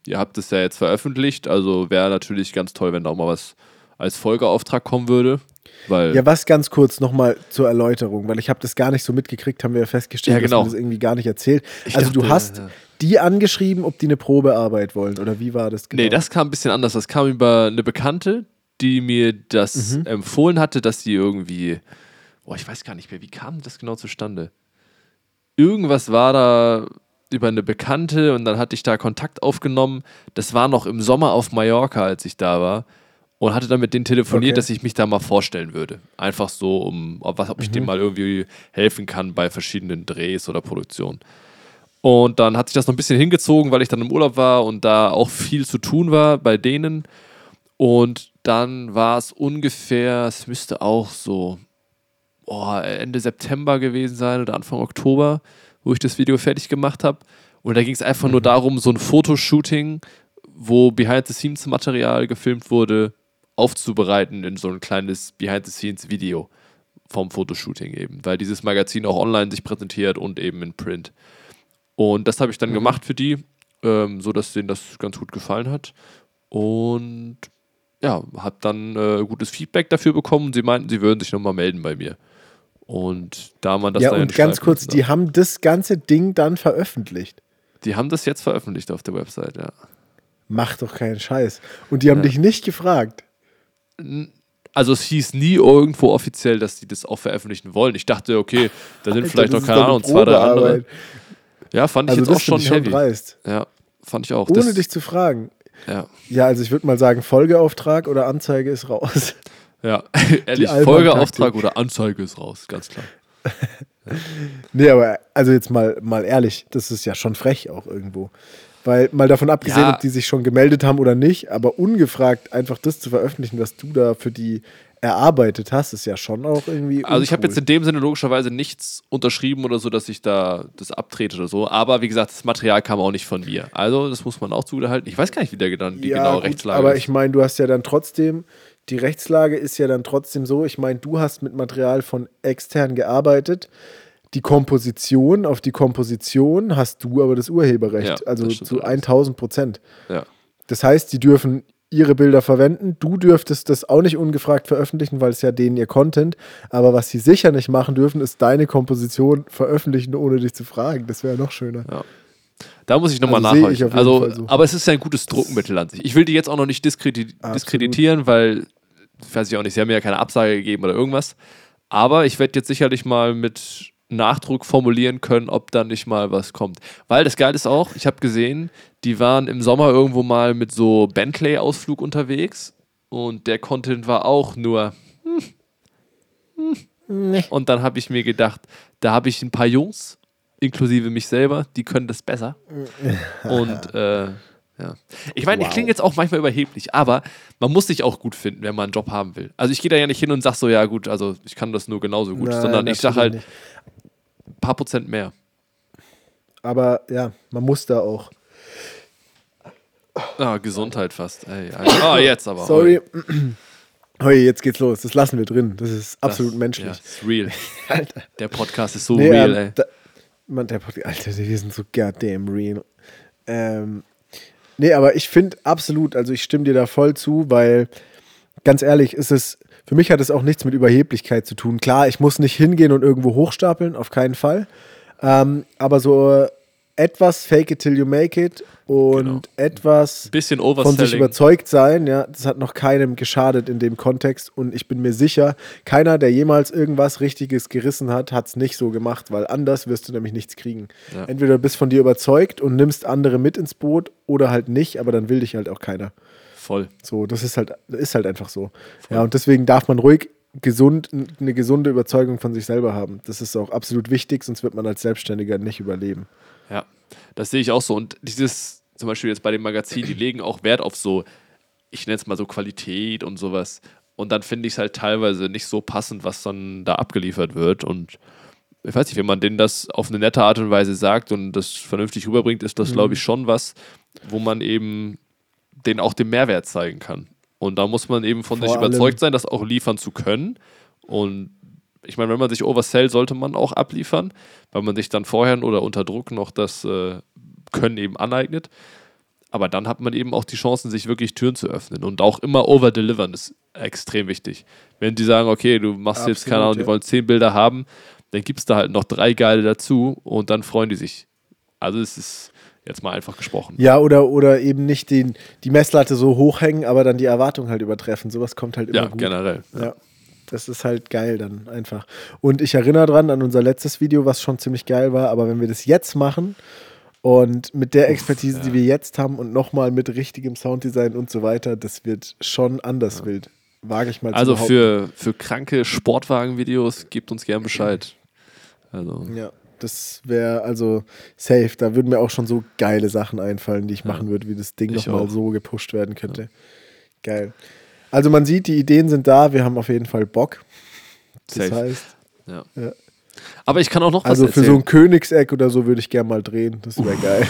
ihr habt es ja jetzt veröffentlicht, also wäre natürlich ganz toll, wenn da auch mal was als Folgeauftrag kommen würde. Weil Ja, was ganz kurz nochmal zur Erläuterung, weil ich habe das gar nicht so mitgekriegt, haben wir ja festgestellt, Ja, genau. dass man das irgendwie gar nicht erzählt. Ich also du dachte, hast ja. die angeschrieben, ob die eine Probearbeit wollen oder wie war das genau? Nee, das kam ein bisschen anders. Das kam über eine Bekannte, die mir das Mhm. empfohlen hatte, dass sie irgendwie, boah, ich weiß gar nicht mehr, wie kam das genau zustande? Irgendwas war da über eine Bekannte und dann hatte ich da Kontakt aufgenommen. Das war noch im Sommer auf Mallorca, als ich da war. Und hatte dann mit denen telefoniert, Okay. dass ich mich da mal vorstellen würde. Einfach so, um, ob, ob ich Mhm. denen mal irgendwie helfen kann bei verschiedenen Drehs oder Produktionen. Und dann hat sich das noch ein bisschen hingezogen, weil ich dann im Urlaub war und da auch viel zu tun war bei denen. Und dann war es ungefähr, es müsste auch so oh, Ende September gewesen sein oder Anfang Oktober, wo ich das Video fertig gemacht habe. Und da ging es einfach nur darum, so ein Fotoshooting, wo Behind-the-Scenes-Material gefilmt wurde, aufzubereiten in so ein kleines Behind-the-Scenes-Video vom Fotoshooting eben, weil dieses Magazin auch online sich präsentiert und eben in Print. Und das habe ich dann Mhm. gemacht für die, ähm, so dass denen das ganz gut gefallen hat. Und ja, habe dann äh, gutes Feedback dafür bekommen. Sie meinten, sie würden sich nochmal melden bei mir. Und da man das ja, dann und ganz kurz, lassen die darf. haben das ganze Ding dann veröffentlicht. die haben das jetzt veröffentlicht auf der Website, ja. Mach doch keinen Scheiß. Und die haben Ja. dich nicht gefragt. Also es hieß nie irgendwo offiziell, dass die das auch veröffentlichen wollen. Ich dachte, okay, da sind Alter, vielleicht noch, keine Ahnung, zwei, drei andere. Ja, fand ich Also jetzt das auch schon heavy. dreist. Ja, fand ich auch. Ohne das, dich zu fragen. Ja, Ja, also ich würde mal sagen, Folgeauftrag oder Anzeige ist raus. ja. ehrlich. Folgeauftrag oder Anzeige ist raus, ganz klar. Nee, aber also jetzt mal, mal ehrlich, das ist ja schon frech auch irgendwo. Weil mal davon abgesehen, Ja. ob die sich schon gemeldet haben oder nicht, aber ungefragt einfach das zu veröffentlichen, was du da für die erarbeitet hast, ist ja schon auch irgendwie. Also ich habe uncool. jetzt in dem Sinne logischerweise nichts unterschrieben oder so, dass ich da das abtrete oder so. Aber wie gesagt, das Material kam auch nicht von mir. Also das muss man auch zuhalten. Ich weiß gar nicht, wie der gedan- die ja, genaue gut, Rechtslage aber ist. ich meine, du hast ja dann trotzdem, die Rechtslage ist ja dann trotzdem so, ich meine, du hast mit Material von extern gearbeitet. Die Komposition, auf die Komposition hast du aber das Urheberrecht. Ja, also das zu allerdings. 1000 Prozent. ja. Das heißt, die dürfen ihre Bilder verwenden. Du dürftest das auch nicht ungefragt veröffentlichen, weil es ja denen ihr Content. Aber was sie sicher nicht machen dürfen, ist deine Komposition veröffentlichen, ohne dich zu fragen. Das wäre noch schöner. Da muss ich nochmal Also nachhorchen. Also, so. aber es ist ja ein gutes Druckmittel an sich. Ich will die jetzt auch noch nicht diskredi Absolut. diskreditieren, weil, weiß ich auch nicht, sie haben mir ja keine Absage gegeben oder irgendwas. Aber ich werde jetzt sicherlich mal mit Nachdruck formulieren können, ob da nicht mal was kommt. Weil das Geile ist auch, ich habe gesehen, die waren im Sommer irgendwo mal mit so Bentley-Ausflug unterwegs und der Content war auch nur. hm, hm. Und dann habe ich mir gedacht, da habe ich ein paar Jungs, inklusive mich selber, die können das besser. Und äh, ja. Ich meine, ich Wow. klinge jetzt auch manchmal überheblich, aber man muss sich auch gut finden, wenn man einen Job haben will. Also ich gehe da ja nicht hin und sage so, ja gut, also ich kann das nur genauso gut, Nein, sondern ich sage halt ein paar Prozent mehr. Aber ja, man muss da auch. Ah, Gesundheit fast. Ey. Ah, jetzt aber. Sorry. Oi. Hey, jetzt geht's los. Das lassen wir drin. Das ist Das- absolut Ja, menschlich. ist real. Alter. Der Podcast ist so Nee, real, ähm, ey. da, man, der Podcast, Alter, wir sind so goddamn real. Ähm, nee, aber ich finde absolut, also ich stimme dir da voll zu, weil ganz ehrlich, ist es, für mich hat es auch nichts mit Überheblichkeit zu tun. Klar, ich muss nicht hingehen und irgendwo hochstapeln, auf keinen Fall. Ähm, aber so etwas fake it till you make it und Genau. etwas Bisschen von sich überzeugt sein, ja, das hat noch keinem geschadet in dem Kontext und ich bin mir sicher, keiner, der jemals irgendwas Richtiges gerissen hat, hat es nicht so gemacht, weil anders wirst du nämlich nichts kriegen. Ja. Entweder du bist von dir überzeugt und nimmst andere mit ins Boot oder halt nicht, aber dann will dich halt auch keiner. Voll. So, das ist halt, ist halt einfach so. Ja, und deswegen darf man ruhig gesund, eine gesunde Überzeugung von sich selber haben. Das ist auch absolut wichtig, sonst wird man als Selbstständiger nicht überleben. Ja, das sehe ich auch so. Und dieses, zum Beispiel jetzt bei dem Magazin, die legen auch Wert auf so, ich nenne es mal so Qualität und sowas. Und dann finde ich es halt teilweise nicht so passend, was dann da abgeliefert wird. Und ich weiß nicht, wenn man denen das auf eine nette Art und Weise sagt und das vernünftig rüberbringt, ist das, glaube ich, schon was, wo man eben denen auch den Mehrwert zeigen kann. Und da muss man eben von Vor sich überzeugt sein, das auch liefern zu können. Und ich meine, wenn man sich oversell, sollte man auch abliefern, weil man sich dann vorher oder unter Druck noch das äh, Können eben aneignet. Aber dann hat man eben auch die Chancen, sich wirklich Türen zu öffnen und auch immer overdelivern ist extrem wichtig. Wenn die sagen, okay, du machst jetzt, keine Absolut, Ahnung, die ja. wollen zehn Bilder haben, dann gibst du halt noch drei geile dazu und dann freuen die sich. Also es ist jetzt mal einfach gesprochen. Ja, oder, oder eben nicht den, die Messlatte so hochhängen, aber dann die Erwartung halt übertreffen. Sowas kommt halt immer Ja, gut. generell. Ja. Das ist halt geil dann einfach. Und ich erinnere dran an unser letztes Video, was schon ziemlich geil war, aber wenn wir das jetzt machen und mit der Expertise, die ja. wir jetzt haben und nochmal mit richtigem Sounddesign und so weiter, das wird schon anders wild. Wage ich mal Also zu behaupten. für, für kranke Sportwagen-Videos gebt uns gern Bescheid. Also, Ja, das wäre also safe. Da würden mir auch schon so geile Sachen einfallen, die ich Ja. machen würde, wie das Ding nochmal so gepusht werden könnte. Geil. Also man sieht, die Ideen sind da, wir haben auf jeden Fall Bock. Das safe. heißt, Ja. Ja. Aber ich kann auch noch also was für so erzählen. ein Königseck oder so würde ich gerne mal drehen. Das wäre geil.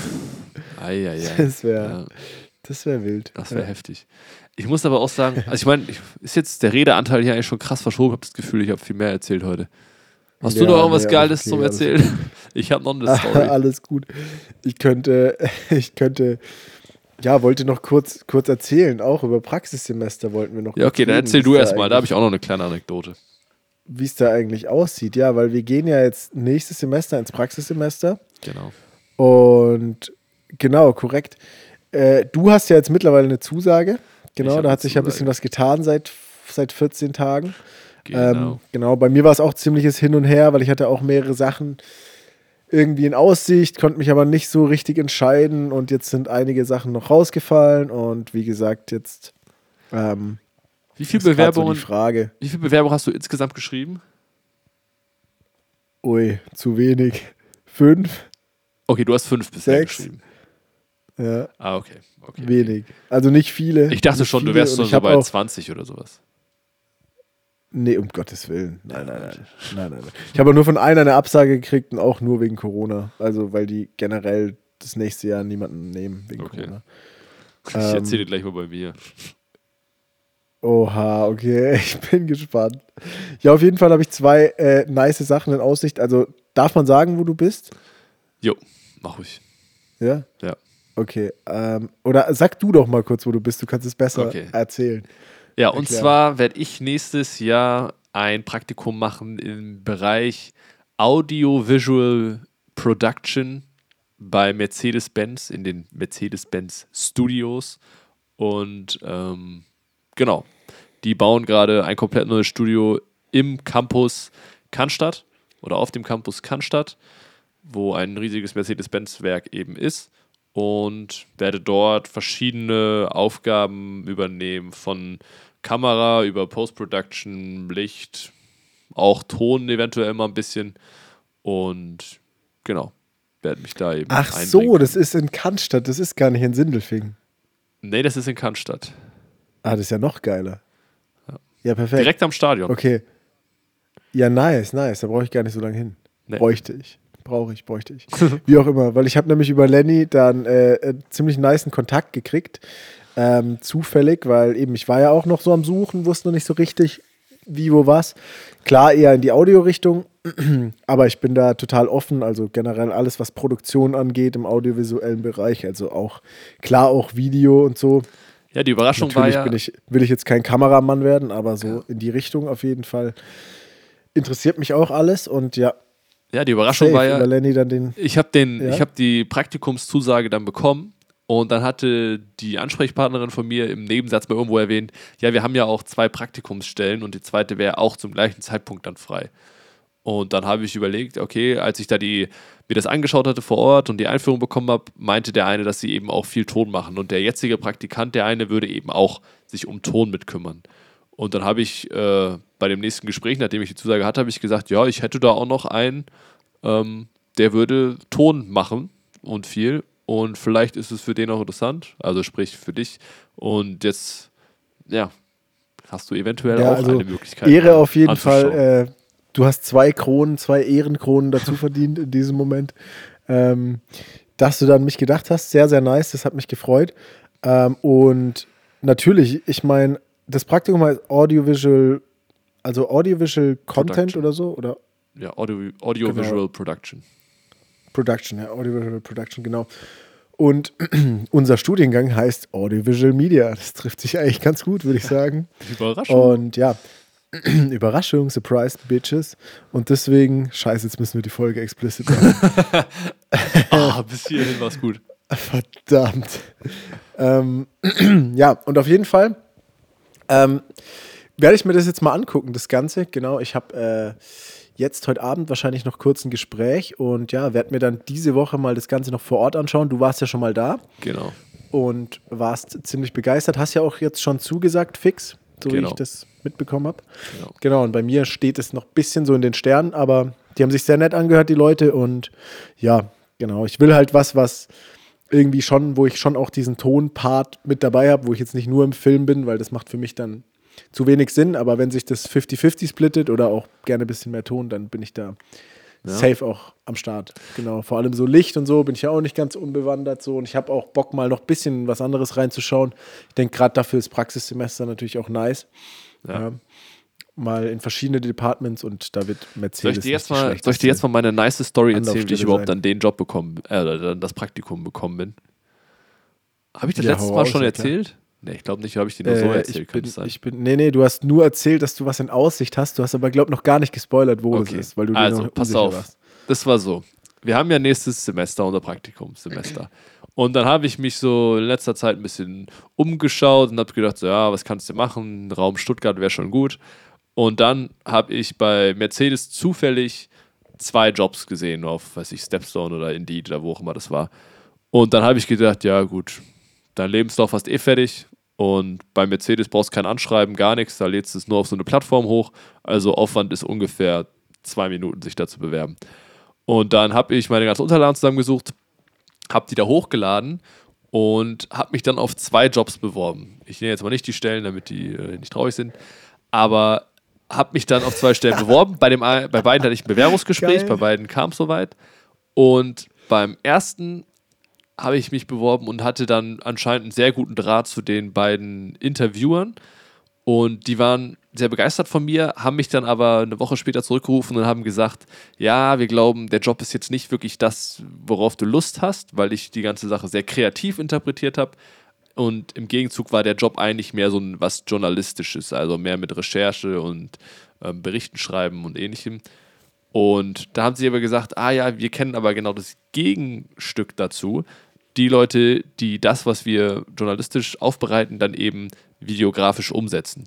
Eieiei. Das wäre Ja, das wär wild. das wäre ja. heftig. Ich muss aber auch sagen, also ich meine, ist jetzt der Redeanteil hier eigentlich schon krass verschoben. Ich habe das Gefühl, ich habe viel mehr erzählt heute. Hast Ja, du noch irgendwas nee, Geiles okay, zum Erzählen? Ich habe noch eine Story. Alles gut. Ich könnte, ich könnte, ja, wollte noch kurz, kurz erzählen, auch über Praxissemester wollten wir noch Ja, okay, dann erzähl du da erstmal. Da habe eigentlich- ich auch noch eine kleine Anekdote. Wie es da eigentlich aussieht, ja, weil wir gehen ja jetzt nächstes Semester ins Praxissemester Genau. und genau, korrekt. Äh, du hast ja jetzt mittlerweile eine Zusage. Genau, da hat sich ja ein bisschen was getan seit, seit 14 Tagen. Genau. Ähm, genau, bei mir war es auch ziemliches Hin und Her, weil ich hatte auch mehrere Sachen irgendwie in Aussicht, konnte mich aber nicht so richtig entscheiden und jetzt sind einige Sachen noch rausgefallen und wie gesagt, jetzt ähm, wie grad Bewerbungen, so Frage. wie viele Bewerbungen hast du insgesamt geschrieben? Ui, zu wenig. Fünf? Okay, du hast fünf bisher Sechs. geschrieben. Ja, Ah, okay. okay. wenig. Also nicht viele. Ich dachte schon, du wärst schon so bei auch, 20 oder sowas. Nee, um Gottes Willen. Nein, nein, nein. nein, nein, nein. Ich habe nur von einer eine Absage gekriegt und auch nur wegen Corona. Also, weil die generell das nächste Jahr niemanden nehmen wegen Okay. Corona. Ich Ähm, erzähle gleich mal bei mir. Oha, okay, ich bin gespannt. Ja, auf jeden Fall habe ich zwei äh, nice Sachen in Aussicht. Also, darf man sagen, wo du bist? Jo, mach ich. Ja? Ja. Okay. Ähm, oder sag du doch mal kurz, wo du bist. Du kannst es besser Okay. erzählen. Ja, und Erklär. zwar werde ich nächstes Jahr ein Praktikum machen im Bereich Audio-Visual Production bei Mercedes-Benz in den Mercedes-Benz Studios. Und ähm, genau, die bauen gerade ein komplett neues Studio im Campus Cannstatt oder auf dem Campus Cannstatt, wo ein riesiges Mercedes-Benz-Werk eben ist. Und werde dort verschiedene Aufgaben übernehmen, von Kamera über Post-Production, Licht, auch Ton eventuell mal ein bisschen. Und genau, werde mich da eben Ach einbringen. so, das ist in Cannstatt. Das ist gar nicht in Sindelfingen. Nee, das ist in Cannstatt. Ah, das ist ja noch geiler. Ja, perfekt. Direkt am Stadion. Okay. Ja, nice, nice. Da brauche ich gar nicht so lange hin. Nee. Bräuchte ich. Brauche ich, bräuchte ich. Wie auch immer, weil ich habe nämlich über Lenny dann äh, ziemlich niceen Kontakt gekriegt. Ähm, zufällig, weil eben ich war ja auch noch so am Suchen, wusste noch nicht so richtig, wie, wo, was. Klar, eher in die Audiorichtung, aber ich bin da total offen, also generell alles, was Produktion angeht im audiovisuellen Bereich, also auch, klar auch Video und so. Ja, die Überraschung Natürlich war ja. bin ich, will ich jetzt kein Kameramann werden, aber so in die Richtung auf jeden Fall interessiert mich auch alles und ja, ja, die Überraschung safe, war ja. über Lenny dann den. Ich habe den, Ja? ich habe die Praktikumszusage dann bekommen und dann hatte die Ansprechpartnerin von mir im Nebensatz mal irgendwo erwähnt, ja, wir haben ja auch zwei Praktikumsstellen und die zweite wäre auch zum gleichen Zeitpunkt dann frei. Und dann habe ich überlegt, okay, als ich da die, mir das angeschaut hatte vor Ort und die Einführung bekommen habe, meinte der eine, dass sie eben auch viel Ton machen. Und der jetzige Praktikant, der eine, würde eben auch sich um Ton mitkümmern. Und dann habe ich äh, bei dem nächsten Gespräch, nachdem ich die Zusage hatte, habe ich gesagt, ja, ich hätte da auch noch einen, ähm, der würde Ton machen und viel. Und vielleicht ist es für den auch interessant, also sprich für dich. Und jetzt, ja, hast du eventuell Ja, auch also eine Möglichkeit. Ehre auf jeden. Fall. Äh, du hast zwei Kronen, zwei Ehrenkronen dazu verdient in diesem Moment. Ähm, dass du dann an mich gedacht hast, sehr, sehr nice, das hat mich gefreut. Ähm, und natürlich, ich meine, das Praktikum heißt Audiovisual, also Audiovisual Content Production. oder so, oder Ja, Audio, Audiovisual Genau. Production. Production, ja, Audiovisual Production, genau. Und unser Studiengang heißt Audiovisual Media. Das trifft sich eigentlich ganz gut, würde ich sagen. Überraschung. Und ja, Überraschung, Surprise, Bitches. Und deswegen, scheiße, jetzt müssen wir die Folge explicit machen. ah, bis hierhin war es gut. Verdammt. ähm, ja, und auf jeden Fall ähm, werde ich mir das jetzt mal angucken, das Ganze. Genau, ich habe äh, jetzt heute Abend wahrscheinlich noch kurz ein Gespräch und ja, werde mir dann diese Woche mal das Ganze noch vor Ort anschauen. Du warst ja schon mal da Genau. und warst ziemlich begeistert. Hast ja auch jetzt schon zugesagt, fix, so wie Genau. ich das mitbekommen habe. genau. Genau, und bei mir steht es noch ein bisschen so in den Sternen, aber die haben sich sehr nett angehört, die Leute. Und ja, genau, ich will halt was, was irgendwie schon, wo ich schon auch diesen Tonpart mit dabei habe, wo ich jetzt nicht nur im Film bin, weil das macht für mich dann zu wenig Sinn. Aber wenn sich das 50-50 splittet oder auch gerne ein bisschen mehr Ton, dann bin ich da Ja. safe auch am Start. Genau, vor allem so Licht und so bin ich ja auch nicht ganz unbewandert so und ich habe auch Bock mal noch ein bisschen was anderes reinzuschauen. Ich denke gerade dafür ist Praxissemester natürlich auch nice. Ja. Ja. mal in verschiedene Departments und da wird Mercedes. Soll ich dir jetzt mal, soll ich dir jetzt mal meine nice Story erzählen, wie ich überhaupt sein. an den Job bekommen, äh, dann das Praktikum bekommen bin? Habe ich das Ja, letztes Mal schon erzählt? Nee, ich glaube nicht, habe ich dir nur so Äh, erzählt, ich, bin, sein? ich bin, nee, nee, du hast nur erzählt, dass du was in Aussicht hast. Du hast aber, glaub noch gar nicht gespoilert, wo Okay. das ist, weil du Also, noch pass auf. warst. Das war so. Wir haben ja nächstes Semester unser Praktikumssemester. Und dann habe ich mich so in letzter Zeit ein bisschen umgeschaut und habe gedacht, so, ja, was kannst du machen? Raum Stuttgart wäre schon gut. Und dann habe ich bei Mercedes zufällig zwei Jobs gesehen auf, weiß ich, Stepstone oder Indeed oder wo auch immer das war. Und dann habe ich gedacht, ja gut, dein Lebenslauf hast eh fertig und bei Mercedes brauchst du kein Anschreiben, gar nichts, da lädst du es nur auf so eine Plattform hoch. Also Aufwand ist ungefähr zwei Minuten, sich da zu bewerben. Und dann habe ich meine ganzen Unterlagen zusammengesucht, habe die da hochgeladen und habe mich dann auf zwei Jobs beworben. Ich nenne jetzt mal nicht die Stellen, damit die äh, nicht traurig sind, aber habe mich dann auf zwei Stellen beworben. Bei, dem, bei beiden hatte ich ein Bewerbungsgespräch, Geil. bei beiden kam es soweit. Und beim ersten habe ich mich beworben und hatte dann anscheinend einen sehr guten Draht zu den beiden Interviewern. Und die waren sehr begeistert von mir, haben mich dann aber eine Woche später zurückgerufen und haben gesagt, ja, wir glauben, der Job ist jetzt nicht wirklich das, worauf du Lust hast, weil ich die ganze Sache sehr kreativ interpretiert habe. Und im Gegenzug war der Job eigentlich mehr so ein was Journalistisches, also mehr mit Recherche und ähm, Berichten schreiben und ähnlichem. Und da haben sie aber gesagt, ah ja, wir kennen aber genau das Gegenstück dazu. Die Leute, die das, was wir journalistisch aufbereiten, dann eben videografisch umsetzen.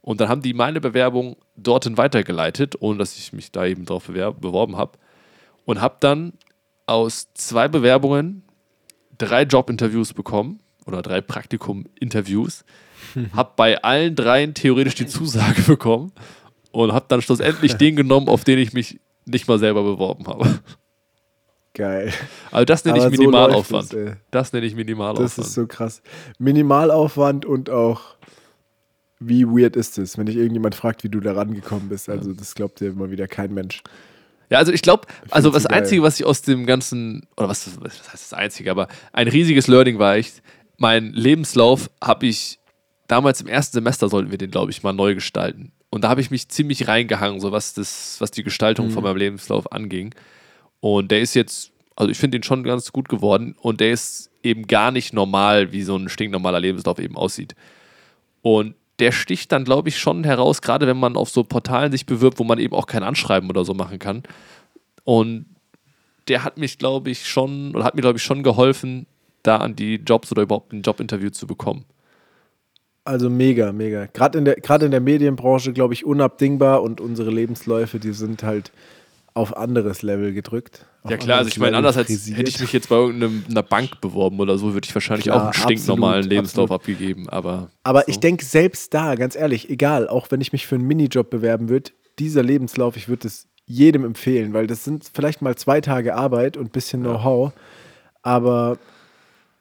Und dann haben die meine Bewerbung dorthin weitergeleitet, ohne dass ich mich da eben drauf beworben habe. Und habe dann aus zwei Bewerbungen drei Jobinterviews bekommen oder drei Praktikum-Interviews. habe bei allen dreien theoretisch die Zusage bekommen und habe dann schlussendlich den genommen, auf den ich mich nicht mal selber beworben habe. Geil. Also das nenne ich so Minimalaufwand. es, ey. das nenne ich Minimalaufwand. Das ist so krass. Minimalaufwand und auch, wie weird ist es, wenn dich irgendjemand fragt, wie du da rangekommen bist. Also, das glaubt dir immer wieder kein Mensch. Ja, also ich glaube, also das so. Einzige, was ich aus dem ganzen, oder was, was heißt das Einzige, aber ein riesiges Learning war ich, mein Lebenslauf habe ich, damals im ersten Semester sollten wir den, glaube ich, mal neu gestalten. Und da habe ich mich ziemlich reingehangen, so was, das, was die Gestaltung Mhm. von meinem Lebenslauf anging. Und der ist jetzt, also ich finde den schon ganz gut geworden und der ist eben gar nicht normal, wie so ein stinknormaler Lebenslauf eben aussieht. Und der sticht dann, glaube ich, schon heraus, gerade wenn man auf so Portalen sich bewirbt, wo man eben auch kein Anschreiben oder so machen kann. Und der hat mich, glaube ich, schon, oder hat mir, glaube ich, schon geholfen, da an die Jobs oder überhaupt ein Jobinterview zu bekommen. Also mega, mega. Gerade in, gerade in der Medienbranche, glaube ich, unabdingbar und unsere Lebensläufe, die sind halt auf anderes Level gedrückt. Ja klar, also ich meine, anders als hätte ich mich jetzt bei irgendeiner Bank beworben oder so, würde ich wahrscheinlich Klar, auch einen stinknormalen absolut, Lebenslauf absolut. abgegeben. Aber, Aber so. ich denke, selbst da, ganz ehrlich, egal, auch wenn ich mich für einen Minijob bewerben würde, dieser Lebenslauf, ich würde es jedem empfehlen, weil das sind vielleicht mal zwei Tage Arbeit und ein bisschen Know-how, aber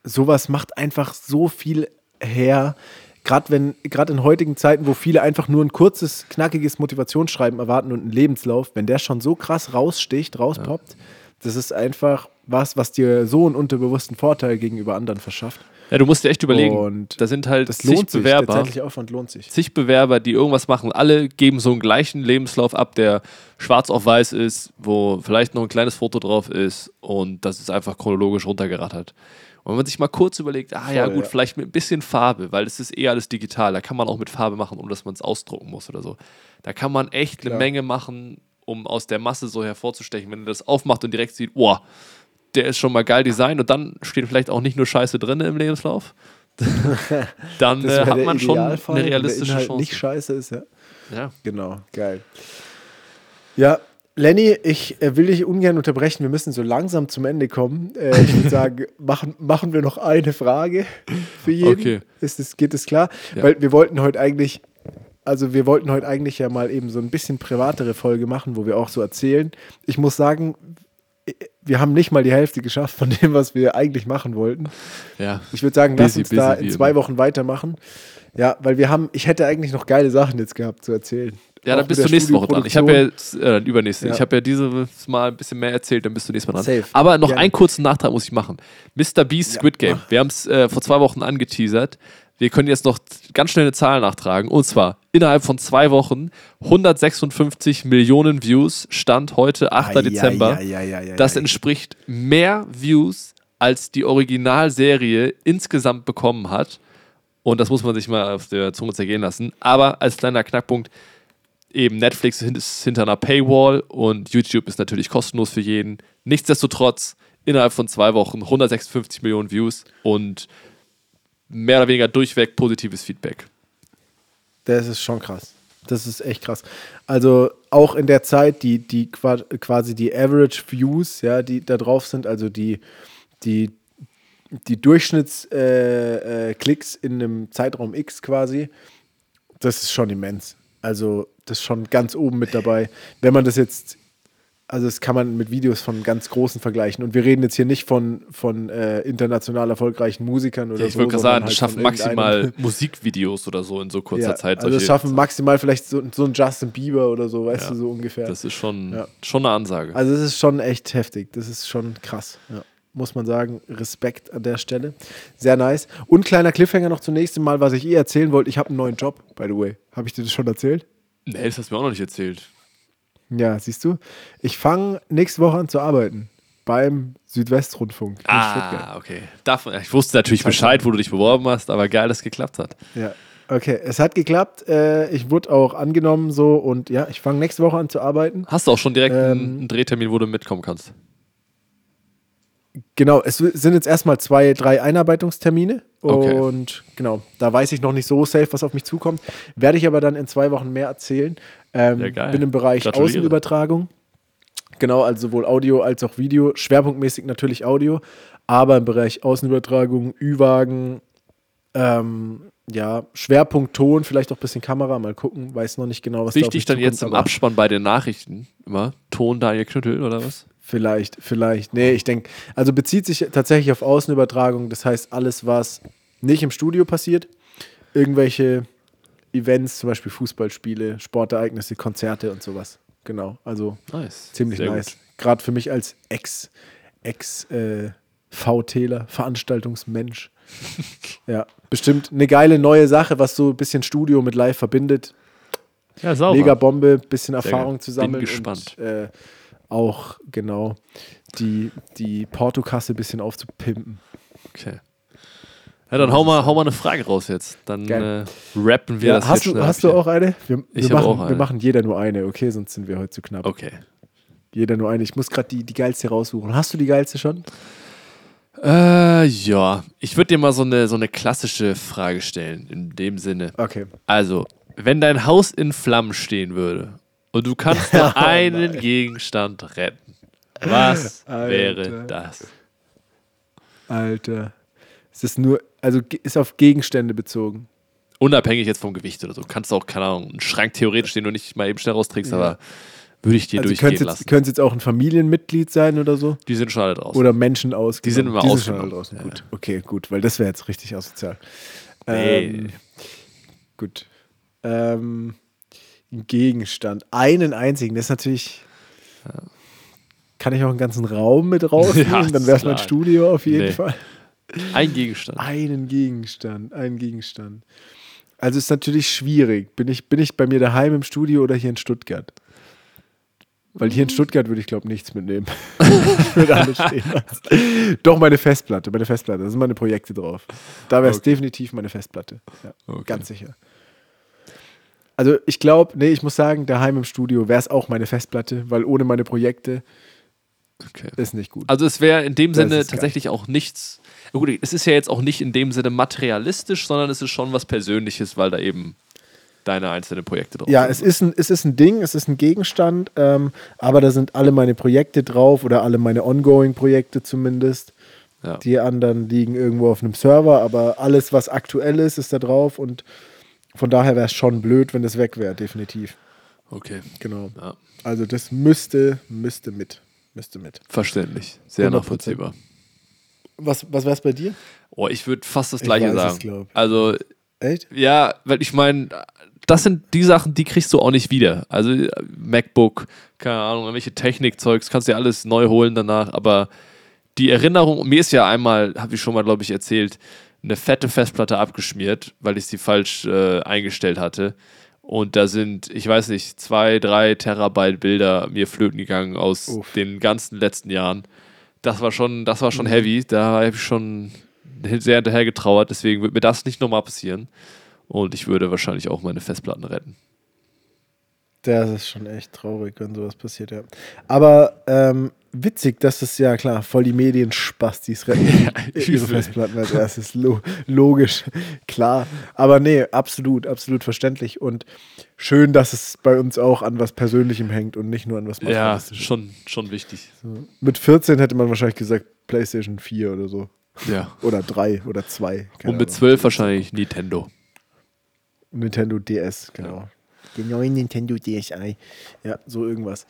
sowas macht einfach so viel her. Gerade wenn, gerade in heutigen Zeiten, wo viele einfach nur ein kurzes, knackiges Motivationsschreiben erwarten und einen Lebenslauf, wenn der schon so krass raussticht, rauspoppt, das ist einfach was, was dir so einen unterbewussten Vorteil gegenüber anderen verschafft. Ja, du musst dir echt überlegen, Und da sind halt Das zig lohnt sich, der Bewerber, zeitliche Aufwand lohnt sich. zig Bewerber, die irgendwas machen. Alle geben so einen gleichen Lebenslauf ab, der schwarz auf weiß ist, wo vielleicht noch ein kleines Foto drauf ist und das ist einfach chronologisch runtergerattert. Und wenn man sich mal kurz überlegt, ah ja Voll, gut, ja. vielleicht mit ein bisschen Farbe, weil es ist eh alles digital, da kann man auch mit Farbe machen, ohne dass man es ausdrucken muss oder so. Da kann man echt eine Klar. Menge machen, um aus der Masse so hervorzustechen. Wenn du das aufmacht und direkt sieht, boah, der ist schon mal geil designt und dann steht vielleicht auch nicht nur Scheiße drin im Lebenslauf. dann äh, hat man schon eine realistische Chance. nicht scheiße ist, ja. Ja. Genau, geil. Ja, Lenny, ich äh, will dich ungern unterbrechen. Wir müssen so langsam zum Ende kommen. Äh, ich würde sagen, machen, machen wir noch eine Frage für jeden. Okay. Ist es, geht es klar? Ja. Weil wir wollten heute eigentlich, also wir wollten heute eigentlich ja mal eben so ein bisschen privatere Folge machen, wo wir auch so erzählen. Ich muss sagen, äh, wir haben nicht mal die Hälfte geschafft von dem, was wir eigentlich machen wollten. Ja. Ich würde sagen, lass Busy, uns da busy in wie zwei. Wochen weitermachen. Ja, weil wir haben, ich hätte eigentlich noch geile Sachen jetzt gehabt zu erzählen. Ja, dann bist du nächste Woche dran. Ich habe ja jetzt, äh, übernächste. Ja. Ich habe ja dieses Mal ein bisschen mehr erzählt, dann bist du nächstes Mal dran. Safe. Aber noch Gerne. einen kurzen Nachtrag muss ich machen. Mr. Beast Squid Game. Wir haben es äh, vor zwei Wochen angeteasert. wir können jetzt noch ganz schnell eine Zahl nachtragen. Und zwar innerhalb von zwei Wochen 156 Millionen Views, Stand heute 8. Ei, Dezember. ei, ei, Das entspricht mehr Views, als die Originalserie insgesamt bekommen hat. Und das muss man sich mal auf der Zunge zergehen lassen. Aber als kleiner Knackpunkt, eben Netflix ist hinter einer Paywall und YouTube ist natürlich kostenlos für jeden. Nichtsdestotrotz, innerhalb von zwei Wochen 156 Millionen Views und mehr oder weniger durchweg positives Feedback. Das ist schon krass. Das ist echt krass. Also auch in der Zeit, die, die qua- quasi die Average Views, ja, die da drauf sind, also die, die, die Durchschnittsklicks äh, äh, in einem Zeitraum X quasi, das ist schon immens. Also das ist schon ganz oben mit dabei. Wenn man das jetzt, also das kann man mit Videos von ganz großen vergleichen. Und wir reden jetzt hier nicht von, von äh, international erfolgreichen Musikern oder Ja, ich so. wollte gerade sondern sagen, das halt schaffen maximal Musikvideos oder so in so kurzer ja, Zeit. Also solche- schaffen maximal vielleicht so, so ein Justin Bieber oder so, weißt Ja, du, so ungefähr. Das ist schon, schon eine Ansage. also es ist schon echt heftig. Das ist schon krass. Ja. Muss man sagen, Respekt an der Stelle. Sehr nice. Und kleiner Cliffhanger noch zunächst Mal, was ich eh erzählen wollte. Ich habe einen neuen Job, by the way. Habe ich dir das schon erzählt? nee, das hast du mir auch noch nicht erzählt. Ja, siehst du. Ich fange nächste Woche an zu arbeiten. Beim Südwestrundfunk in Stuttgart. Ah, okay. Davon, ich wusste natürlich Bescheid, wo du dich beworben hast, aber geil, dass es geklappt hat. Ja. Okay, es hat geklappt. Äh, ich wurde auch angenommen so und ja, ich fange nächste Woche an zu arbeiten. Hast du auch schon direkt Ähm, einen Drehtermin, wo du mitkommen kannst? Genau, es sind jetzt erstmal zwei, drei Einarbeitungstermine Okay. und genau, da weiß ich noch nicht so safe, was auf mich zukommt. Werde ich aber dann in zwei Wochen mehr erzählen. Ähm, Ja, bin im Bereich. Außenübertragung. Genau, also sowohl Audio als auch Video. Schwerpunktmäßig natürlich Audio, aber im Bereich Außenübertragung, Ü-Wagen, ähm, ja, Schwerpunkt Ton, vielleicht auch ein bisschen Kamera, mal gucken, weiß noch nicht genau, was Sehe da dann jetzt im Abspann bei den Nachrichten immer? Ton Daniel Knüttel oder was? Vielleicht, vielleicht. Nee, ich denke, also bezieht sich tatsächlich auf Außenübertragung. Das heißt, alles, was nicht im Studio passiert, irgendwelche Events, zum Beispiel Fußballspiele, Sportereignisse, Konzerte und sowas. Genau, also Nice. ziemlich Sehr nice. Gerade für mich als Ex, Ex äh, VTler, Veranstaltungsmensch. ja, bestimmt eine geile neue Sache, was so ein bisschen Studio mit Live verbindet. Ja, sauber. Mega Bombe, bisschen. Erfahrung zu Bin sammeln. gespannt. Und, äh, auch genau die, die Portokasse ein bisschen aufzupimpen. Okay. Ja, dann hau mal, hau mal eine Frage raus jetzt. Dann äh, rappen wir Ja, das hast jetzt du, hast du auch eine? Wir, Ich wir, machen, auch wir eine. machen jeder nur eine, okay? Sonst sind wir heute zu knapp. Okay. Jeder nur eine. Ich muss gerade die, die geilste raussuchen. Hast du die geilste schon? Äh, ja. Ich würde dir mal so eine, so eine klassische Frage stellen, in dem Sinne. Okay. Also, wenn dein Haus in Flammen stehen würde und du kannst nur einen Gegenstand retten, was Alter. wäre das? Alter. Es ist nur, also ist auf Gegenstände bezogen. Unabhängig jetzt vom Gewicht oder so. Kannst du auch, keine Ahnung, einen Schrank theoretisch, den du nicht mal eben schnell rausträgst, Ja. aber würde ich dir Also durchgehen könnte lassen. jetzt, könnte jetzt auch ein Familienmitglied sein oder so? Die sind schon alle draußen. Oder Menschen ausgenommen? Die sind immer ausgenommen. alle draußen. Ja. Gut, okay, gut, weil das wäre jetzt richtig asozial. Nee. Ähm, gut. Ähm, Gegenstand. Einen einzigen. Das ist natürlich. Kann ich auch einen ganzen Raum mit rausnehmen? Ja, Dann wäre es mein. Studio auf jeden Nee. Fall. Ein Gegenstand. Einen Gegenstand. Einen Gegenstand. Also ist natürlich schwierig. Bin ich, bin ich bei mir daheim im Studio oder hier in Stuttgart? Weil hier in Stuttgart würde ich, glaube nichts mitnehmen. ich würde alles stehen lassen. Doch meine Festplatte, meine Festplatte. Da sind meine Projekte drauf. Da wäre es Okay. definitiv meine Festplatte. Ja, Okay. Ganz sicher. Also ich glaube, nee, ich muss sagen, daheim im Studio wäre es auch meine Festplatte, weil ohne meine Projekte Okay. ist nicht gut. Also es wäre in dem Sinne ist geil. tatsächlich auch nichts. Ja Gut, es ist ja jetzt auch nicht in dem Sinne materialistisch, sondern es ist schon was Persönliches, weil da eben deine einzelnen Projekte drauf Ja, sind. es ist ein, es ist ein Ding, es ist ein Gegenstand, ähm, aber da sind alle meine Projekte drauf oder alle meine Ongoing-Projekte zumindest. Ja. Die anderen liegen irgendwo auf einem Server, aber alles, was aktuell ist, ist da drauf und von daher wäre es schon blöd, wenn das weg wäre, definitiv. Okay. Genau. Ja. Also das müsste, müsste mit. Müsste mit. Verständlich. Sehr 100%. nachvollziehbar. Was, was wäre es bei dir? Oh, ich würde fast das Ich Gleiche weiß sagen. Also, Echt? ja, weil ich meine, das sind die Sachen, die kriegst du auch nicht wieder. Also, MacBook, keine Ahnung, irgendwelche Technikzeugs, kannst du dir alles neu holen danach, aber die Erinnerung, mir ist ja einmal, habe ich schon mal, glaube ich, erzählt, eine fette Festplatte abgeschmiert, weil ich sie falsch äh, eingestellt hatte. Und da sind, ich weiß nicht, zwei, drei Terabyte Bilder mir flöten gegangen aus Uff. den ganzen letzten Jahren. Das war schon, das war schon heavy. Da habe ich schon sehr hinterher getrauert. Deswegen wird mir das nicht nochmal passieren. Und ich würde wahrscheinlich auch meine Festplatten retten. Das ist schon echt traurig, wenn sowas passiert, ja. Aber ähm, witzig, dass es ja klar, voll die Medienspastis retten ihre übel. Festplatten als erstes. Lo logisch, klar. Aber nee, absolut, absolut verständlich. Und schön, dass es bei uns auch an was Persönlichem hängt und nicht nur an was Ja, schon, schon wichtig. Mit 14 hätte man wahrscheinlich gesagt PlayStation 4 oder so. Ja. Oder 3 oder 2. Und mit 12 wahrscheinlich Nintendo. Nintendo DS, genau. Den neuen Nintendo DSi. Ja, so irgendwas.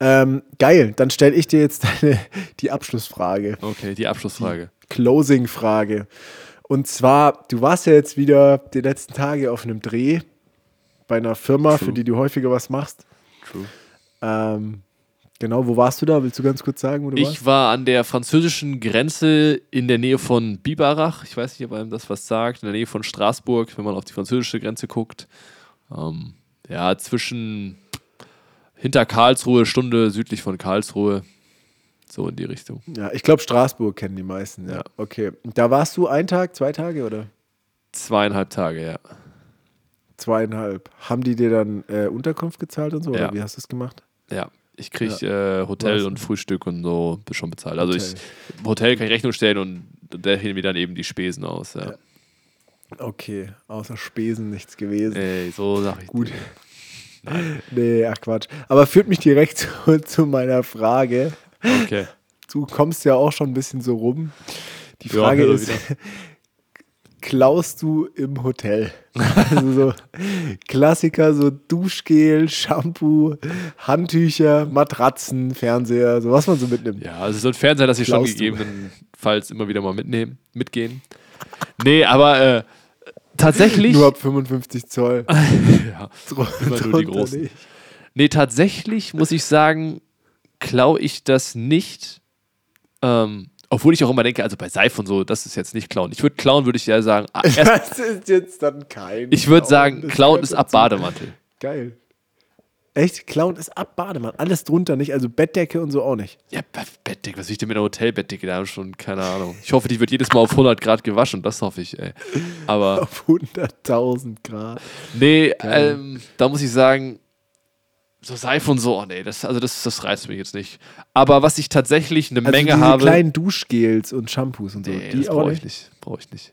Ähm, geil, dann stelle ich dir jetzt deine, die Abschlussfrage, Okay, die Abschlussfrage. Closing-Frage. Und zwar, du warst ja jetzt wieder die letzten Tage auf einem Dreh bei einer Firma, True. für die du häufiger was machst. True. Ähm, genau, wo warst du da? Willst du ganz kurz sagen, wo du warst? Ich war an der französischen Grenze in der Nähe von Biberach. Ich weiß nicht, ob einem das was sagt. In der Nähe von Straßburg, wenn man auf die französische Grenze guckt. Ähm, ja, zwischen hinter Karlsruhe, Stunde südlich von Karlsruhe. So in die Richtung. Ja, ich glaube, Straßburg kennen die meisten. Ja. Ja. Okay. Da warst du ein Tag, zwei Tage oder? Zweieinhalb Tage, ja. Zweieinhalb. Haben die dir dann äh, Unterkunft gezahlt und so? Ja. Oder wie hast du es gemacht? Ja. Ich kriege äh, Hotel Was? und Frühstück und so schon bezahlt. Also Hotel. ich Hotel kann ich Rechnung stellen und der hält mir dann eben die Spesen aus. Ja. Okay, außer Spesen nichts gewesen. Ey, so sag ich. Gut. dir. Nee, ach Quatsch. Aber führt mich direkt zu, zu meiner Frage. Okay. Du kommst ja auch schon ein bisschen so rum. Die Ja, Frage und ist, klaust du im Hotel? Also so Klassiker, so Duschgel, Shampoo, Handtücher, Matratzen, Fernseher, so was man so mitnimmt. Ja, also so ein Fernseher, dass ich schon gegebenenfalls immer wieder mal mitnehmen, mitgehen. Nee, aber äh, tatsächlich. Nur ab 55 Zoll. ja, immer nur die großen. nicht. Nee, tatsächlich muss ich sagen, klaue ich das nicht. Ähm, obwohl ich auch immer denke, also bei Seife und so, das ist jetzt nicht klauen. Ich würde klauen, würde ich ja sagen, ah, erst, Das ist jetzt dann kein. ich würde sagen, klauen ist ab. Bademantel. Geil. Echt? Klauen ist ab Bademann. Alles drunter nicht, also Bettdecke und so auch nicht. Ja, Be- Bettdecke, was will ich denn mit einer Hotelbettdecke? Da haben schon, keine Ahnung. Ich hoffe, die wird jedes Mal auf 100 Grad gewaschen, das hoffe ich, ey. Aber. Auf 100.000 Grad. Nee, ähm, da muss ich sagen, so Seife und so, oh nee, das, also das, das reizt mich jetzt nicht. Aber was ich tatsächlich eine Also Menge diese habe. kleinen Duschgels und Shampoos und so. nee, die brauche ich nicht. Brauche ich nicht.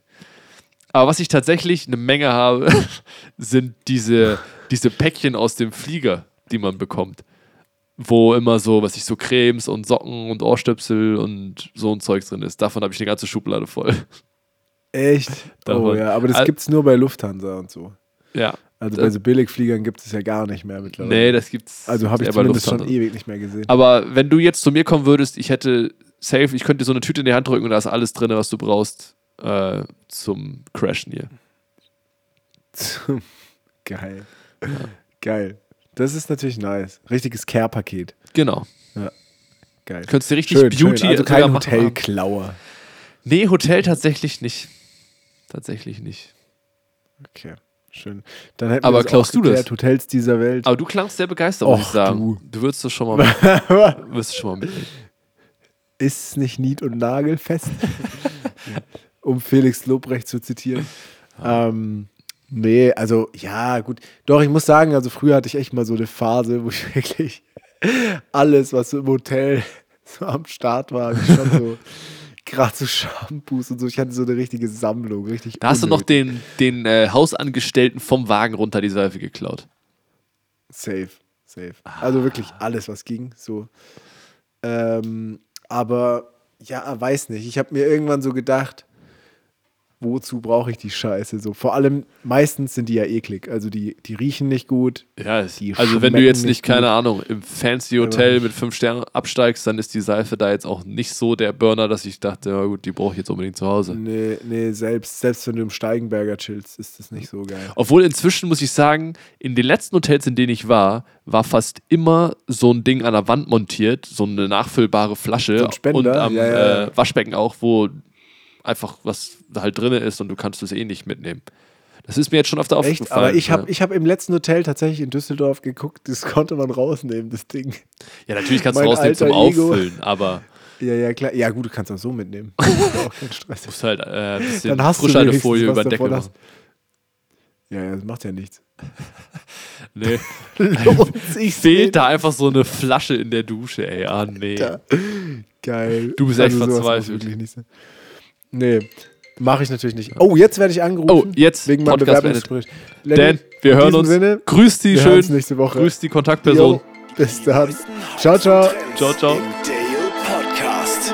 Aber was ich tatsächlich eine Menge habe, sind diese, diese Päckchen aus dem Flieger, die man bekommt. Wo immer so, was ich so Cremes und Socken und Ohrstöpsel und so ein Zeugs drin ist. Davon habe ich eine ganze Schublade voll. Echt? Oh Davon. ja, aber das gibt es nur bei Lufthansa und so. Ja. Also bei so Billigfliegern gibt es ja gar nicht mehr mittlerweile. Nee, das gibt's. also habe ich zumindest schon ewig nicht mehr gesehen. Aber wenn du jetzt zu mir kommen würdest, ich hätte safe, ich könnte dir so eine Tüte in die Hand drücken und da ist alles drin, was du brauchst äh, zum Crashen hier. Geil. Geil. Das ist natürlich nice. Richtiges Care-Paket. Genau. Geil. Könntest du richtig Schön, Beauty schön. Also kein. Hotelklauer. Nee, Hotel tatsächlich nicht. Tatsächlich nicht. Okay, schön. Dann hätten Aber wir klaust du das? Hotels dieser Welt. Aber du klangst sehr begeistert, muss ich sagen. du. Du, würdest das schon mal, mit, wirst es schon mal mitnehmen. Ist nicht nied- und nagelfest? um Felix Lobrecht zu zitieren. Ähm, nee, also ja, gut. Doch, ich muss sagen, also früher hatte ich echt mal so eine Phase, wo ich wirklich alles, was so im Hotel so am Start war, schon so gerade so Shampoos und so. Ich hatte so eine richtige Sammlung, richtig. Da hast du noch unnötig. den, den äh, Hausangestellten vom Wagen runter die Seife geklaut. Safe, safe. Also wirklich Ah. alles, was ging. So. Ähm, aber ja, weiß nicht. Ich habe mir irgendwann so gedacht, wozu brauche ich die Scheiße? So, vor allem meistens sind die ja eklig. Also die, die riechen nicht gut. Ja, Die also wenn du jetzt nicht, keine gut. Ahnung, im fancy Hotel nicht. mit fünf Sternen absteigst, dann ist die Seife da jetzt auch nicht so der Burner, dass ich dachte, ja gut, die brauche ich jetzt unbedingt zu Hause. Nee, nee, selbst, selbst wenn du im Steigenberger chillst, ist das nicht so geil. Obwohl inzwischen muss ich sagen, in den letzten Hotels, in denen ich war, war fast immer so ein Ding an der Wand montiert, so eine nachfüllbare Flasche So ein Spender? und am Ja, ja, ja. Äh, Waschbecken auch, wo einfach was halt drin ist und du kannst es eh nicht mitnehmen. Das ist mir jetzt schon öfter Echt? aufgefallen. Aber ich habe ja. ich hab im letzten Hotel tatsächlich in Düsseldorf geguckt, das konnte man rausnehmen, das Ding. ja, natürlich kannst du rausnehmen zum alter Ego. Auffüllen, aber Ja, ja, klar. Ja, gut, du kannst auch so mitnehmen. Das ist auch kein Stress. musst halt äh, ein bisschen Dann hast du Frischhaltefolie wenigstens über den Deckel machen. Ja, ja, das macht ja nichts. Nee. Fehlt nicht. da einfach so eine Flasche in der Dusche, ey. Ah, nee. Ja. Geil. Du bist echt sowas muss verzweifelt. Nee, mache ich natürlich nicht. Oh, jetzt werde ich angerufen. Oh, jetzt. Wegen meinem Bewerbungsgespräch. Dan, wir hören uns. Sinne, Grüß die schön. Nächste Woche. Grüß die Kontaktperson. Yo, bis dann. Ciao, ciao. Ciao, ciao. Podcast.